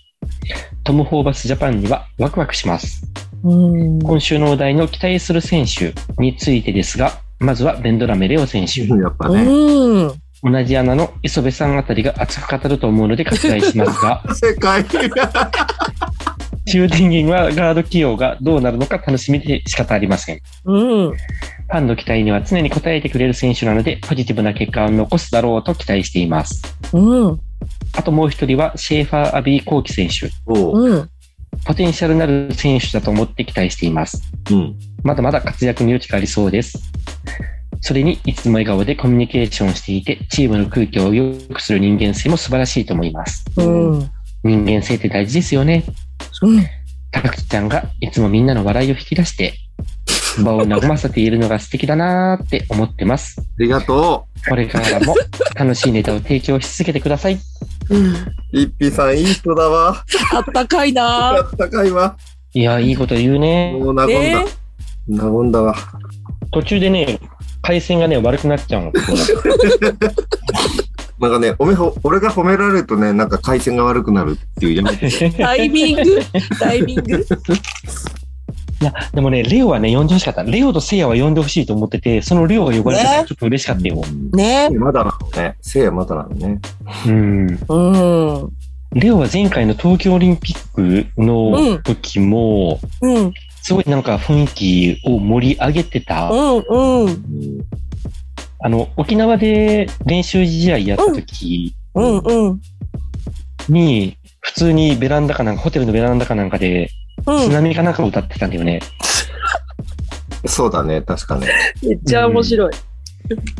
トム・ホーバスジャパンにはワクワクします。うん。今週のお題の期待する選手についてですが、まずはベンドラメレオ選手。やっぱね。うん。同じ穴の磯部さんあたりが熱く語ると思うので割愛しますが、世界中電源はガード起用がどうなるのか楽しみで仕方ありません。うん。ファンの期待には常に応えてくれる選手なので、ポジティブな結果を残すだろうと期待しています。うん。あともう一人はシェーファー・アビー・コーキ選手。おう。うん。ポテンシャルなる選手だと思って期待しています。うん。まだまだ活躍の余地がありそうです。それに、いつも笑顔でコミュニケーションしていて、チームの空気を良くする人間性も素晴らしいと思います。うん。人間性って大事ですよね。うん。たかきちゃんがいつもみんなの笑いを引き出して、場を和ませているのが素敵だなーって思ってます。ありがとこれからも楽しいネタを提供し続けてください。うん。さんいい人だわ。あったかいなあったかいわ。いや、いいこと言うね。もう和んだ。ね和んだわ。途中でね、回線がね、悪くなっちゃうの。なんかね、おめほ、俺が褒められるとね、なんか回線が悪くなるっていうやめて。タイミング？タイミング？いや、でもね、レオはね、呼んでほしかった。レオとセイヤは呼んでほしいと思ってて、そのレオが呼ばれたらちょっと嬉しかったよ。ねまだなのね。せいやまだなのね。うん。うん。レオは前回の東京オリンピックの時も、うん。すごいなんか雰囲気を盛り上げてた。うん。うん。うんあの、沖縄で練習試合やった時うん。うん。に、普通にベランダかなんか、ホテルのベランダかなんかで、津波かなんかを歌ってたんだよね。そうだね、確かね。めっちゃ面白い。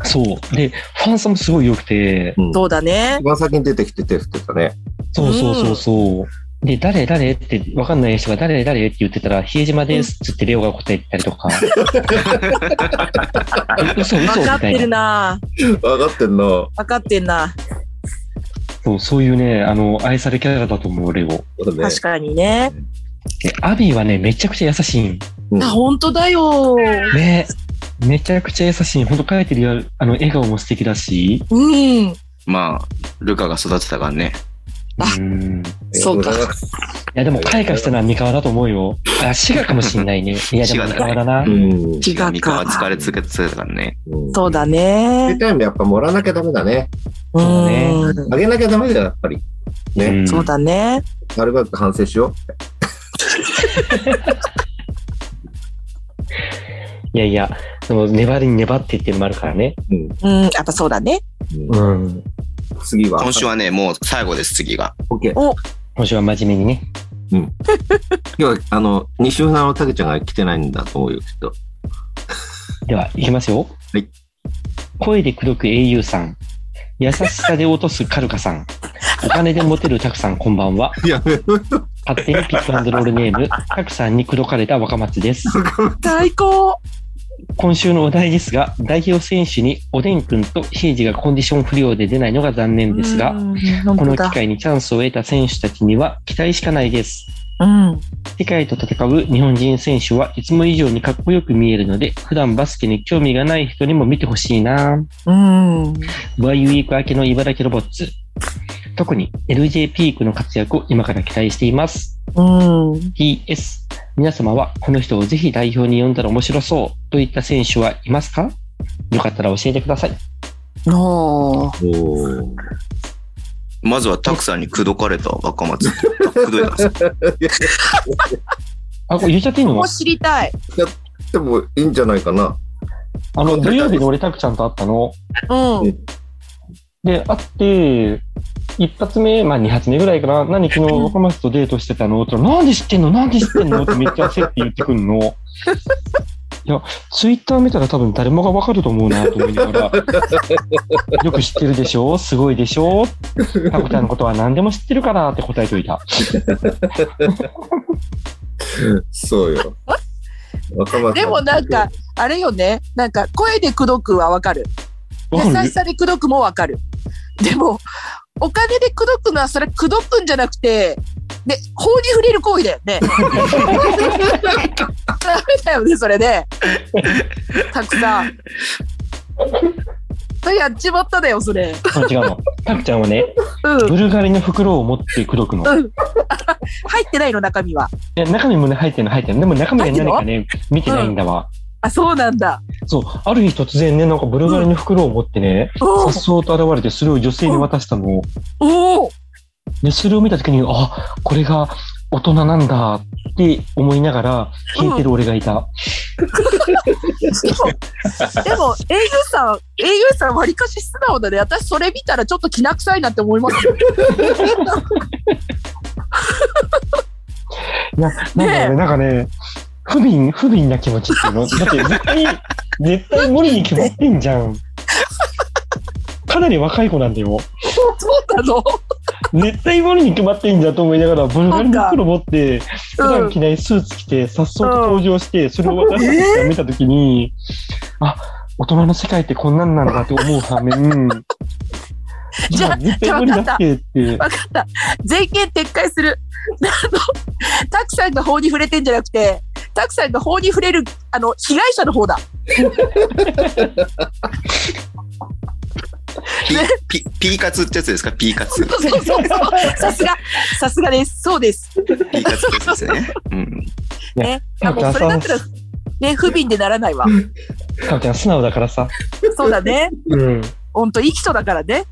そう。で、ファンさんもすごい良くて、うんそうだね一。番先に出てきて手振ってたね。そうそうそうそう。で、誰誰って分かんない人が誰誰って言ってたら、比江島ですっつってレオが答えてたりとか。嘘嘘み分かってるたいな。な分かってんな。分かってんな。そうそういうね、あの、愛されキャラだと思う、レオ。確かにね。でアビーはね、めちゃくちゃ優しいん。うんあ、本当だよ。ね。めちゃくちゃ優しい。ほんと書いてるやあの、笑顔も素敵だし。うん。まあ、ルカが育てたからね。あうん。いそうかいや、でも開花したのは三河だと思うよ。あ、滋賀かもしんないね。いや、でも三河だな。うん。違うミカはか。疲れ続けてたからね。うんそうだフリねー。タイムやっぱ盛らなきゃダメだね。うそうだねん。あげなきゃダメだよ、やっぱり。ね。んそうだね。アルバイト反省しよ いやいや、その粘りに粘ってっていうのもあるからね。うん。うん、やっぱそうだね。うん。次は？今週はね、もう最後です、次が。OK。今週は真面目にね。今日は、あの、西船のたけちゃんが来てないんだと思うよ、きっと。では、いきますよ。はい。声で口説く英雄さん。優しさで落とすカルカさん。お金でモテるタクさん、こんばんは。い や、勝手にピックアンドロールネーム、タクさんに口説かれた若松です。最高。今週のお題ですが、代表選手におでんくんとヒージがコンディション不良で出ないのが残念ですが、うん、この機。会にチャンスを得た選手たちには期待しかないです。うん。世界と戦う日本人選手はいつも以上にかっこよく見えるので、普段バスケに興味がない人にも見てほしいなうん。Y ウィーク明けの茨城ロボッツ。特に LJ ピークの活躍を今から期待しています。うん。PS。皆様はこの人をぜひ代表に呼んだら面白そうといった選手はいますか？よかったら教えてください。おーおーまずはタクさんに口説かれた若松。口説いたんですよあ、これ言っちゃっていいの？ここ知りたい。でもいいんじゃないかな。あの、土曜日に俺タクちゃんと会ったの。うん。で、会って、一発目、まあ二発目ぐらいかな。何昨日若松とデートしてたの？って言ったらなんで知ってんの？なんで知ってんの？ってめっちゃ焦って言ってくんの。いや、ツイッター見たら多分誰もがわかると思うなと思いながら、よく知ってるでしょ？すごいでしょ？タコちゃんのことは何でも知ってるからって答えといた。そうよ。でもなんか、あれよね。なんか、声で口説くはわかる。優しさで口説くもわかる。でも、お金で口説くのはそれ口説くんじゃなくて、で、法に触れる行為だよね。ダメだよね、それね。たくさん。やっちまっただよ、それ。あ違うの。タクちゃんはね、うん。ブルガリの袋を持って口説くの。うん。入ってないの、中身は。いや中身もね、入ってるの入ってるの。でも中身は何かね、見てないんだわ。あ、そうなんだ。そう、ある日突然ね、なんかブルガリの袋を持ってね、おさっそうと現れて、それを女性に渡したの。おーで、それを見たときに、あ、これが大人なんだって思いながら、聞いてる俺がいた。でも、英雄さん、英雄さんわりかし素直だね。私それ見たらちょっときな臭いなって思いますよ。いや、なんかね、なんかね、不憫、不憫な気持ちっていうの？だって絶対、絶対無理に決まってんじゃん。かなり若い子なんだよ。そうなの？絶対無理に決まってんじゃんと思いながら、ブルガリの袋持って、普段着ないスーツ着て、さっそうと登場して、それを私たちが見たときに、あ、大人の世界ってこんなんなんだって思う反面、じゃあ絶対無理だってって、わかった。全権撤回する。あの、タクさんが法に触れてんじゃなくて、タクさんが法に触れる、あの、被害者の方だ。ピ、ピ、ピーカツってやつですか？ピーカツ。そうそうそう。さすが、さすがです。そうです。ピーカツってやつですね。うん。ね。あ、もうんそれだったらさ、ね、不憫でならないわ。タクちゃん素直だからさ。そうだね。うん。ほんと、いい人だからね。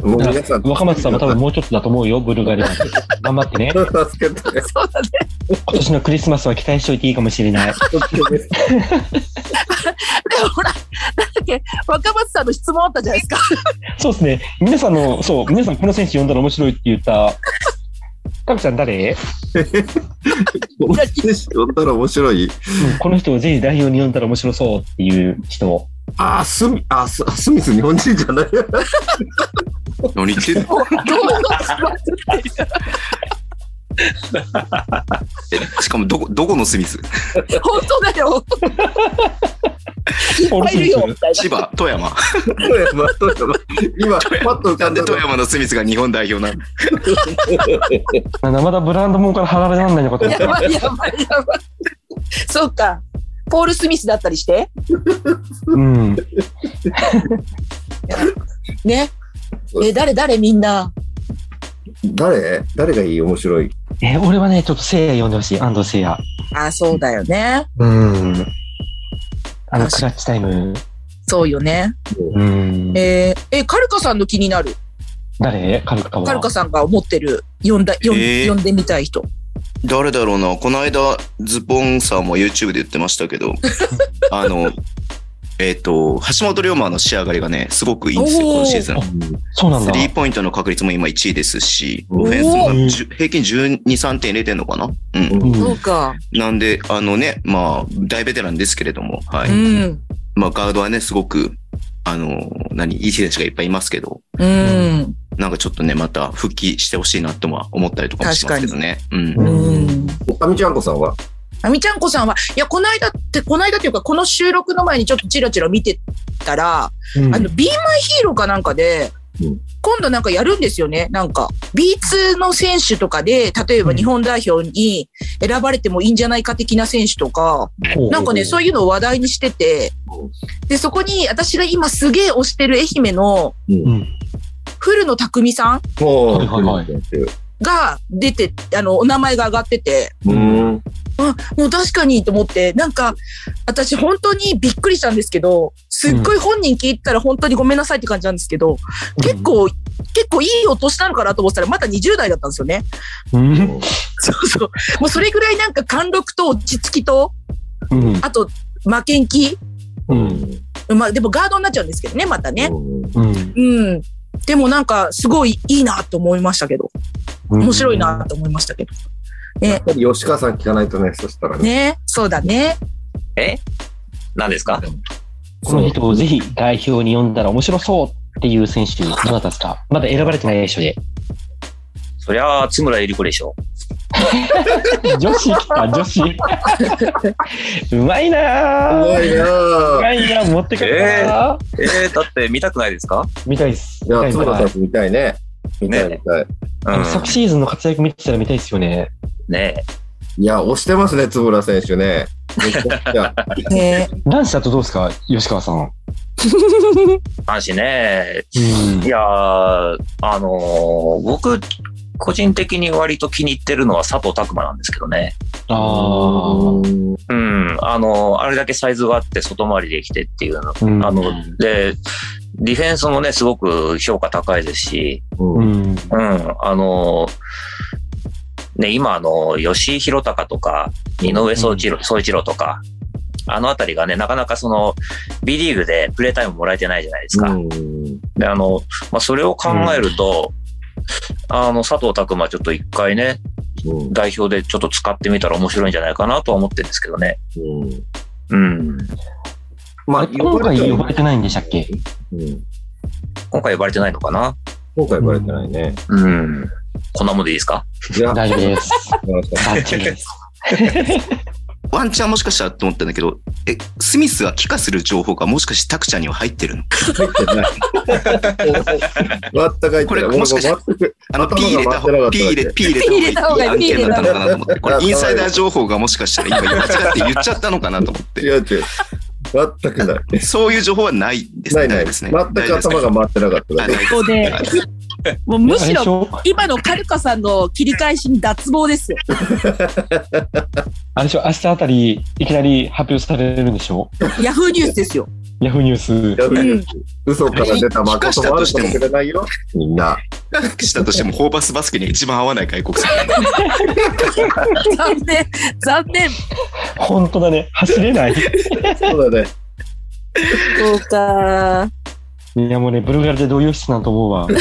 もう皆さん、若松さんも多分もうちょっとだと思うよ、ブルガリまで。頑張ってね。助けて。そうだね。今年のクリスマスは期待しておいていいかもしれない。でもほら、なんだっけ、若松さんの質問あったじゃないですか。そうですね。皆さんの、そう、皆さんこの選手呼んだら面白いって言った。タクちゃん誰、呼んだら面白い。うん、この人をぜひ代表に呼んだら面白そうっていう人。あー、スミ、あ、ススミス日本人じゃない？何言ってんの？しかも、どこ、どこのスミス？本当だよ。いっぱいいるよ、みたいな。千葉、富山。富山富山今、パッと浮かなんんでで富山のスミスが日本代表なの まだブランドもんから離れられないのかと思って。やばいやばいやばい。そうか。ポール・スミスだったりして。うん。ね。え、誰誰みんな。誰？誰がいい？面白い。え、俺はね、ちょっと聖夜呼んでほしい。安藤聖夜。あ、そうだよね。うん。あの、クラッチタイム。そうよね。うん。えーえ、カルカさんの気になる。誰？カルカは。カルカさんが思ってる、呼んだ、呼ん,、えー呼んでみたい人。誰だろうな、この間、ズボンさんも YouTube で言ってましたけど、あの、えっ、と、橋本龍馬の仕上がりがね、すごくいいんですよ、今シーズン。そうなんだ。スリーポイントの確率も今1位ですし、オフェンスも10平均12、3点入れてんのかな？うん。うんそうか。なんで、あのね、まあ、大ベテランですけれども、はい。うん。まあ、ガードはね、すごく、あの、何、いい選手がいっぱいいますけど、うん。なんかちょっとね、また復帰してほしいなとは思ったりとかもしますけどね。うん。うん。あみちゃんこさんは？あみちゃんこさんは、いや、この間って、この間というか、この収録の前にちょっとチラチラ見てたら、うんあの、Be My Hero かなんかでうん、今度なんかやるんですよね。なんか、B2 の選手とかで、例えば日本代表に選ばれてもいいんじゃないか的な選手とか、ほうなんかね、そういうのを話題にしてて、で、そこに私が今すげえ推してる愛媛のうん。古野匠さん。はいはいはいが出て、あの、お名前が上がってて、うん。あ、もう確かにと思って、なんか、私本当にびっくりしたんですけど、すっごい本人聞いたら本当にごめんなさいって感じなんですけど、結構、結構いいお年なのかなと思ってたらまだ20代だったんですよね。うん。そうそう。もうそれぐらいなんか貫禄と落ち着きと、うん。あと、負けん気。うん。まあでもガードになっちゃうんですけどね、またね。うん。うん。でもなんかすごいいいなと思いましたけど、面白いなと思いましたけど。やっぱり吉川さん聞かないとね、そしたらね。ね、そうだね。え？何ですか？この人をぜひ代表に呼んだら面白そうっていう選手、どなたですか？まだ選ばれてない人で。そりゃあ、津村ゆり子でしょ。女子来た、女子。うまいなぁ。すごいなうぁ。まいな持ってかったなえー、だって見たくないですか？見たいっす。いや、見たいつむらさん見たいね。見たいね見たい。あの昨シーズンの活躍見てたら見たいっすよね。うん。ねいや、押してますね、つむら選手ね。めちゃくちゃ ね男子だとどうですか？吉川さん。男子ね。うんいやー、あのー僕、個人的に割と気に入ってるのは佐藤拓磨なんですけどね。ああ。うんうん。あのーあれだけサイズがあって外回りできてっていうの。うんあの、で、ディフェンスもね、すごく評価高いですし、うんうん。うん。あのーね、今あの、吉井弘隆とか、井上総一郎、総一郎とか、あのあたりがね、なかなかその、B リーグでプレータイムもらえてないじゃないですか。うんで、あの、まあ、それを考えると、あの、佐藤拓磨ちょっと一回ね、うん代表でちょっと使ってみたら面白いんじゃないかなとは思ってるんですけどね。うん。まあ、今回呼ばれてないんでしたっけ？うん今回呼ばれてないのかな？今回呼ばれてないね。うん。こんなもんでいいですか？いや、大丈夫です。よろしくバッチリです。ワンチャンもしかしたらと思ったんだけど、え、スミスが帰化する情報がもしかしてタクちゃんには入ってるの？入ってない。全く入ってない。これもしかしてあの、頭 P 入れた方が P 入れ、P 入れた方がいい案件だったのかなと思って、これインサイダー情報がもしかしたら今間違って言っちゃったのかなと思って。違う違う。全くない。そういう情報はないですね。ないない。ですね。全く頭が回ってなかったここでですねもうむしろ、今のカルカさんの切り返しに脱帽ですよ。あれでしょ？明日あたり、いきなり発表されるんでしょ？ヤフーニュースですよ。ヤフーニュース。やべえうん嘘から出た誠もあるかもしれないよ。みんな。したとしても、ホーバスバスケに一番合わない外国籍。残念、残念。本当だね。走れない。そうだね。そうか。いやもうね、ブルガリで動揺してたなと思うわ。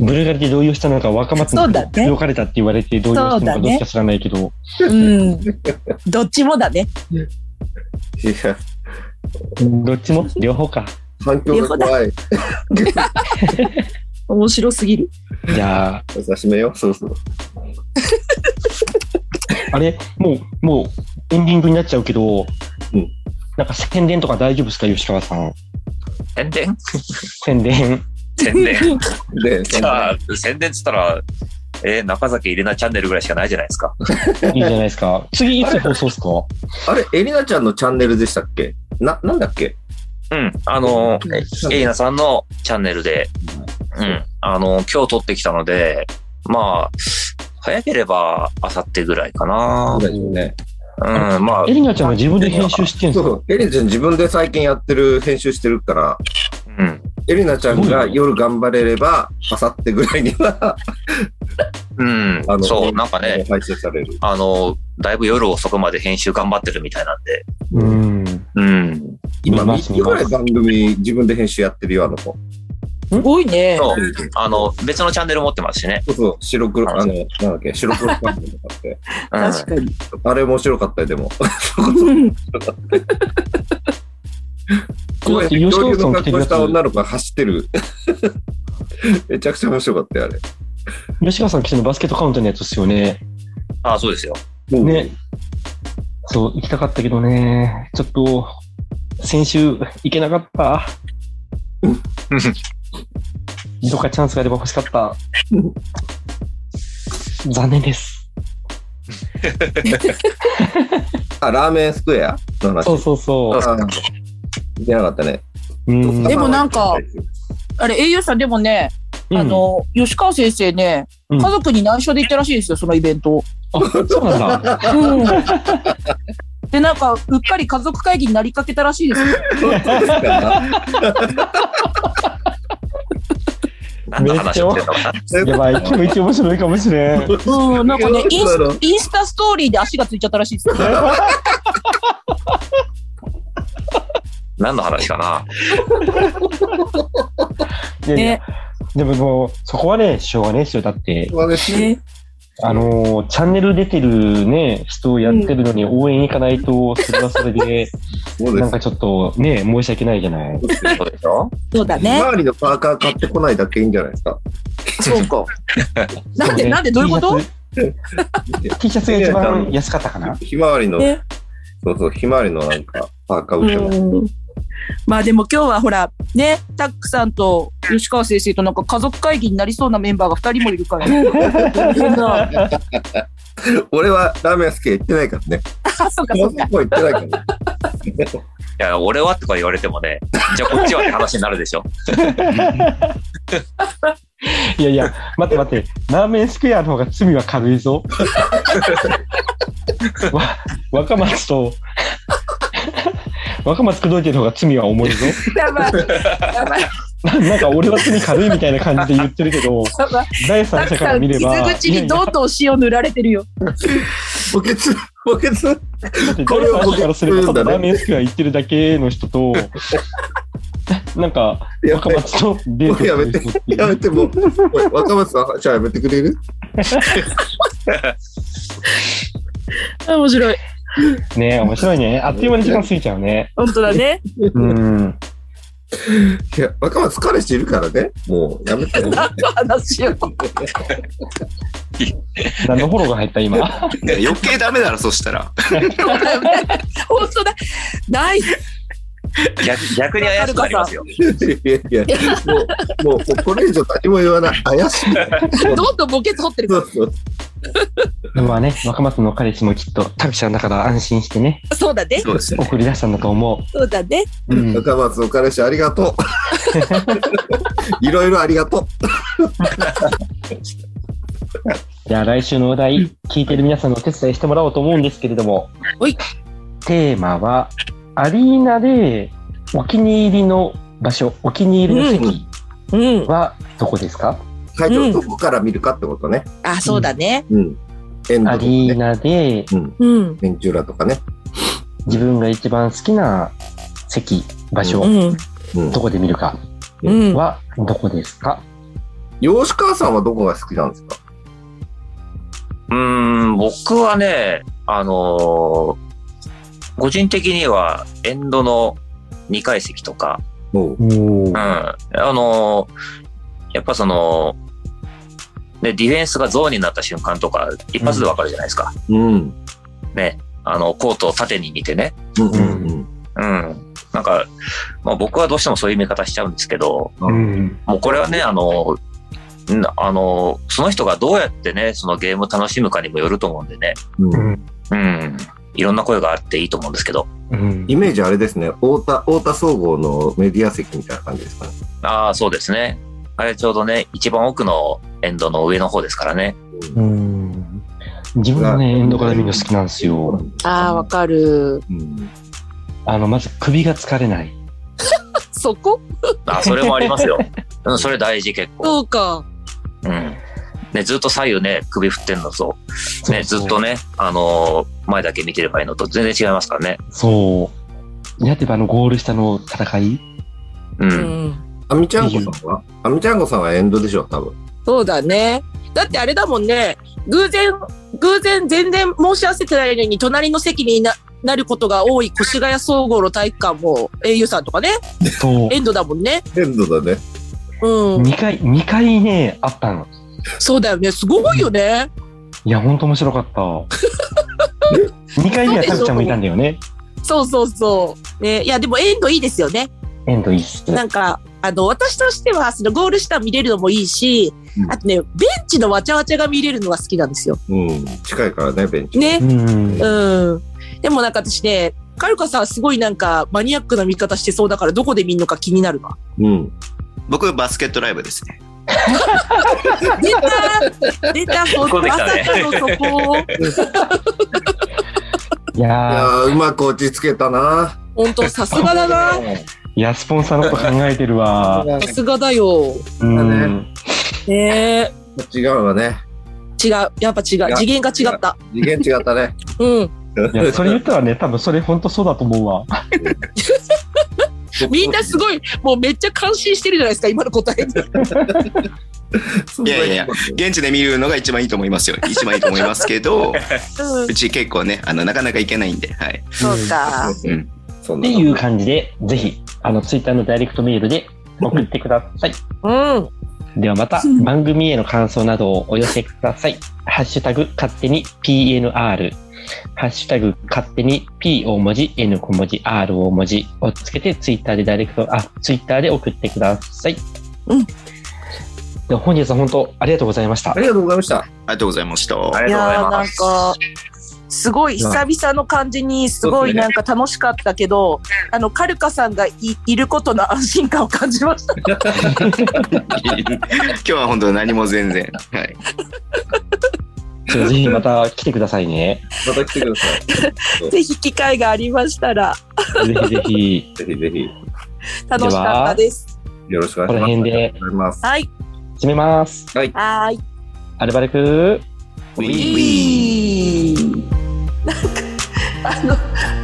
ブルガリで動揺したのか、若松にそうだね口説かれたって言われて動揺したのかどっちか知らないけど、うん。どっちもだね。いや、どっちも？両方か。反響が怖い。面白すぎる。じゃあ、お刺身よ。そうそう。あれ、もう、もう、エンディングになっちゃうけど、うんなんか宣伝とか大丈夫ですか吉川さん？宣伝？宣伝。宣伝で、じゃあ、宣伝っつったら、えー中崎入れなチャンネルぐらいしかないじゃないですか。いいじゃないですか。次いつ放送ですか？あれ、エリナちゃんのチャンネルでしたっけ？な、なんだっけ？うん。あの、エイナさんのチャンネルで、うん。あの、今日撮ってきたので、まあ、早ければ、あさってぐらいかなそう。だよね。うん、まあエ、リナちゃんが自分で編集してんすかそうそう。エリナちゃん自分で最近やってる、編集してるから、うん。エリナちゃんが夜頑張れれば、あさってぐらいには、うんあの。そう、なんかね、配信される。あの、だいぶ夜遅くまで編集頑張ってるみたいなんで。うん。うん。今、見ます3つぐらい番組自分で編集やってるよ、あの子。すごいね。そう。あの、別のチャンネル持ってますしね。そうそう、白黒、あの、なんだっけ、白黒番組とかって。うん。確かに。あれ面白かったよ、でも。うんこうやって吉恐竜の川さん来てるやつ格好した女の子が走ってる。めちゃくちゃ面白かったよ、あれ。吉川さん来てるのバスケットカウントのやつですよね。ああ、そうですよ。ね。そう、行きたかったけどね。ちょっと、先週行けなかった。どっかチャンスがあれば欲しかった。残念です。あ、ラーメンスクエアの話。そうそうそあいけなかったね。う。うん。でもなんかあれ、栄養士さんでもね、あの、吉川先生ね、うん家族に内緒で行ったらしいですよ、そのイベント。あ、そうなんだ。うん。で、なんか、うっかり家族会議になりかけたらしいですよ。何の話をしてたの？かな。やばい、今日一面白いかもしれん。うん、なんかね、インスインスタストーリーで足がついちゃったらしいですよ。何の話かな？いやいやね。でももう、そこはね、しょうがねえですよ。だって、そうですね。ね。あのーチャンネル出てるね、人をやってるのに応援行かないと、それはそれで、なんかちょっとね、申し訳ないじゃない。そうでしょ？そうだね。周りのパーカー買ってこないだけいいんじゃないですか？そうか。なんで、なんで、どういうこと ?T シャツ？が一番安かったかなひまわりの、ねそうそう、ひまわりのなんか、パーカー売ってます。うんまあでも今日はほら、ね、タックさんと吉川先生となんか家族会議になりそうなメンバーが2人もいるからね。俺はラーメン好き行ってないからね。あ、そうかそうか。行ってないからね。いや、俺はとか言われてもね、じゃあこっちはって話になるでしょ。いやいや、待って待って、ラーメンスクエアの方が罪は軽いぞ。わ若松と、若松工藤家の方が罪は重いぞ。やばい。やばい。ななんか俺は罪軽いみたいな感じで言ってるけど。第三者から見れば、傷口にどんどん塩塗られてるよ。補欠、補欠？だって第三者からすれば、ただラーメンスクエア行ってるだけの人と、なんか、や若松とデートやめてやめて、もう、若松さん、じゃあやめてくれる？面白い。ねえ面白いね。あっという間に時間過ぎちゃうね。本当だね。うん。いや、若松彼氏いるからね。もう、やめて。何の話よ。何のフォローが入った今？余計ダメだろ、そしたら。そうだよね。本当だ。ない。逆逆に怪しくなりますよ。いやいや、もう、もう、もうこれ以上何も言わない。怪しい。どんどんボケ取ってるかそうそう。まあね、若松の彼氏もきっと、タクちゃんだから安心してね、ら。そうだね。そうですね。送り出したんだと思そうだね。う。うん。若松の彼氏ありがとう。いろいろありがとう。じゃあ来週のお題、聞いてる皆さんのお手伝いしてもらおうと思うんですけれども、はいテーマは、アリーナでお気に入りの場所、お気に入りの席うん。はどこですか、会長、うんどこから見るかってことね。あ、そうだね。うん。エンドとかアリーね。ナでうん。うん。ベンチュラとかね。自分が一番好きな席、場所、うん。うんど。こで見るかうん。はどこですか、吉川さんはどこが好きなんですか？うーん、僕はね、あのー個人的にはエンドの2階席とか。おーうん、あのーやっぱその、ね、ディフェンスがゾーンになった瞬間とか、一発でわかるじゃないですか。うん。ね、あの、コートを縦に見てね。うんうんうん。なんか、まあ僕はどうしてもそういう見方しちゃうんですけど、う。うんん。もうこれはね、あの、んあの、その人がどうやってね、そのゲームを楽しむかにもよると思うんでね。うんうん。うん。いろんな声があっていいと思うんですけど。うんイメージあれですね。太田、太田総合のメディア席みたいな感じですかね。ああ、そうですね。あれちょうどね、一番奥のエンドの上の方ですからね。うん自分はね、エンドから見るの好きなんですよ。ああ、わかる。うん。あの、まず首が疲れない。そこ？あそれもありますよ。うん、それ大事結構。そうか。うん。ね、ずっと左右ね、首振ってんのと、ね、ずっとね、あのー前だけ見てればいいのと全然違いますからね。そう。やってばあのゴール下の戦い？う。うんん。アミちゃんこさんは？アミちゃんこさんはエンドでしょ、多分。そうだね。だってあれだもんね。偶然、偶然全然申し合わせてないのに隣の席にななることが多い越谷総合の体育館も au さんとかね、そう。エンドだもんね。エンドだね。うん。2回、二回ね、あったの。そうだよね。すごいよね。いや、ほんと面白かった。2回にはタクちゃんもいたんだよね。そうそうそう。ね、いや、でもエンドいいですよね。エンドいいっす。なんか、あの、私としては、そのゴール下見れるのもいいし、うんあとね、ベンチのわちゃわちゃが見れるのが好きなんですよ。うん。近いからね、ベンチ。ねう。ん。うん。でもなんか私ね、カルカさんすごいなんかマニアックな見方してそうだからどこで見るのか気になるわ。うん。僕、バスケットライブですね。出た出たそまここで来たねさかのそこいやいやー、うまく落ち着けたな。本当さすがだな。ー、いや、スポンサーのこと考えてるわ。さすがだよ。うん。ねえ。違うわね。違う。やっぱ違う。や次元が違った。次元違ったね。うん。いや、それ言ったらね、多分それ本当そうだと思うわ。みんなすごい、もうめっちゃ感心してるじゃないですか、今の答えに。いやいやいや現地で見るのが一番いいと思いますよ。一番いいと思いますけど、うんう。ち結構ね、あの、なかなか行けないんで、はい。そうか。うん。っていう感じで、ぜひ、あの、ツイッターのダイレクトメールで送ってください。うん。ではまたうん番組への感想などをお寄せください。ハッシュタグ勝手に PNR、ハッシュタグ勝手に P 大文字、N 小文字、R 大文字をつけてツイッターでダイレクト、あ、ツイッターで送ってください。うん。では本日は本当ありがとうございましたあ。りがとうございました。ありがとうございました。ありいやーなんがとうございます。か、すごい久々の感じに、すごいなんか楽しかったけど、あの、カルカさんがいいることの安心感を感じました。今日は本当何も全然。はい。ぜひまた来てくださいね。また来てください。ぜひ機会がありましたら、ぜひぜひ、ぜひぜひ、楽しかったです。よろしくおこ願いします。の辺で。はい。締めます。はーい。アルバルク、ウィーあ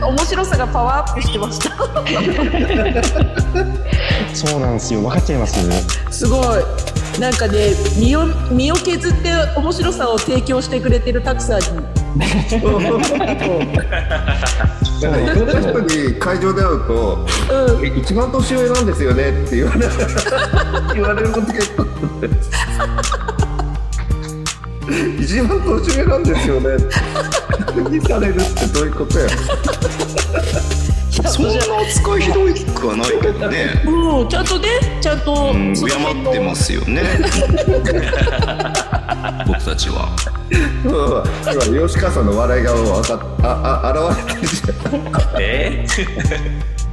の、面白さがパワーアップしてました。そうなんですよ。分かっちゃいます？すごい。なんかね、身を、身を削って面白さを提供してくれてるたくさんに。だからいろんな人に会場で会うと、うん。え一番年上なんですよねって言われる 言われること結構あって。一番年上なんですよね。にされるってどういうことや。そんな扱いひどくはないけどね。うん、ちゃんとね、ちゃんと、うん、敬ってますよね。僕たちは。今吉川さんの笑いが分かっああ現れてるじえ？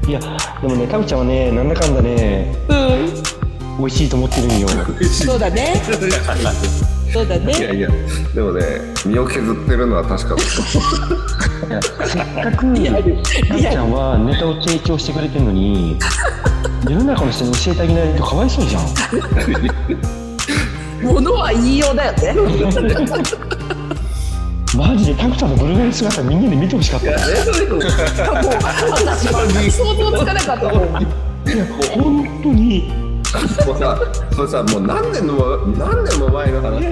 いや、でもね、タブちゃんはね、なんだかんだね、うん、美味しいと思ってるんよ。ゃん。そうだね。そうだいやね。いやでもね身を削ってるのは確かです。いやせっかく、タブリアル。リアル。ちゃんはネタを提供してくれてるのに、世の中の人に教えてあげないとかわいそうじゃん。ものは言いようだよね。マジでタクちゃんのブルガリ姿みんなで見てほしかった。いや、もう、私は想像つかなかったもん。本当に。もうさそれさもう何年も何年も前の話。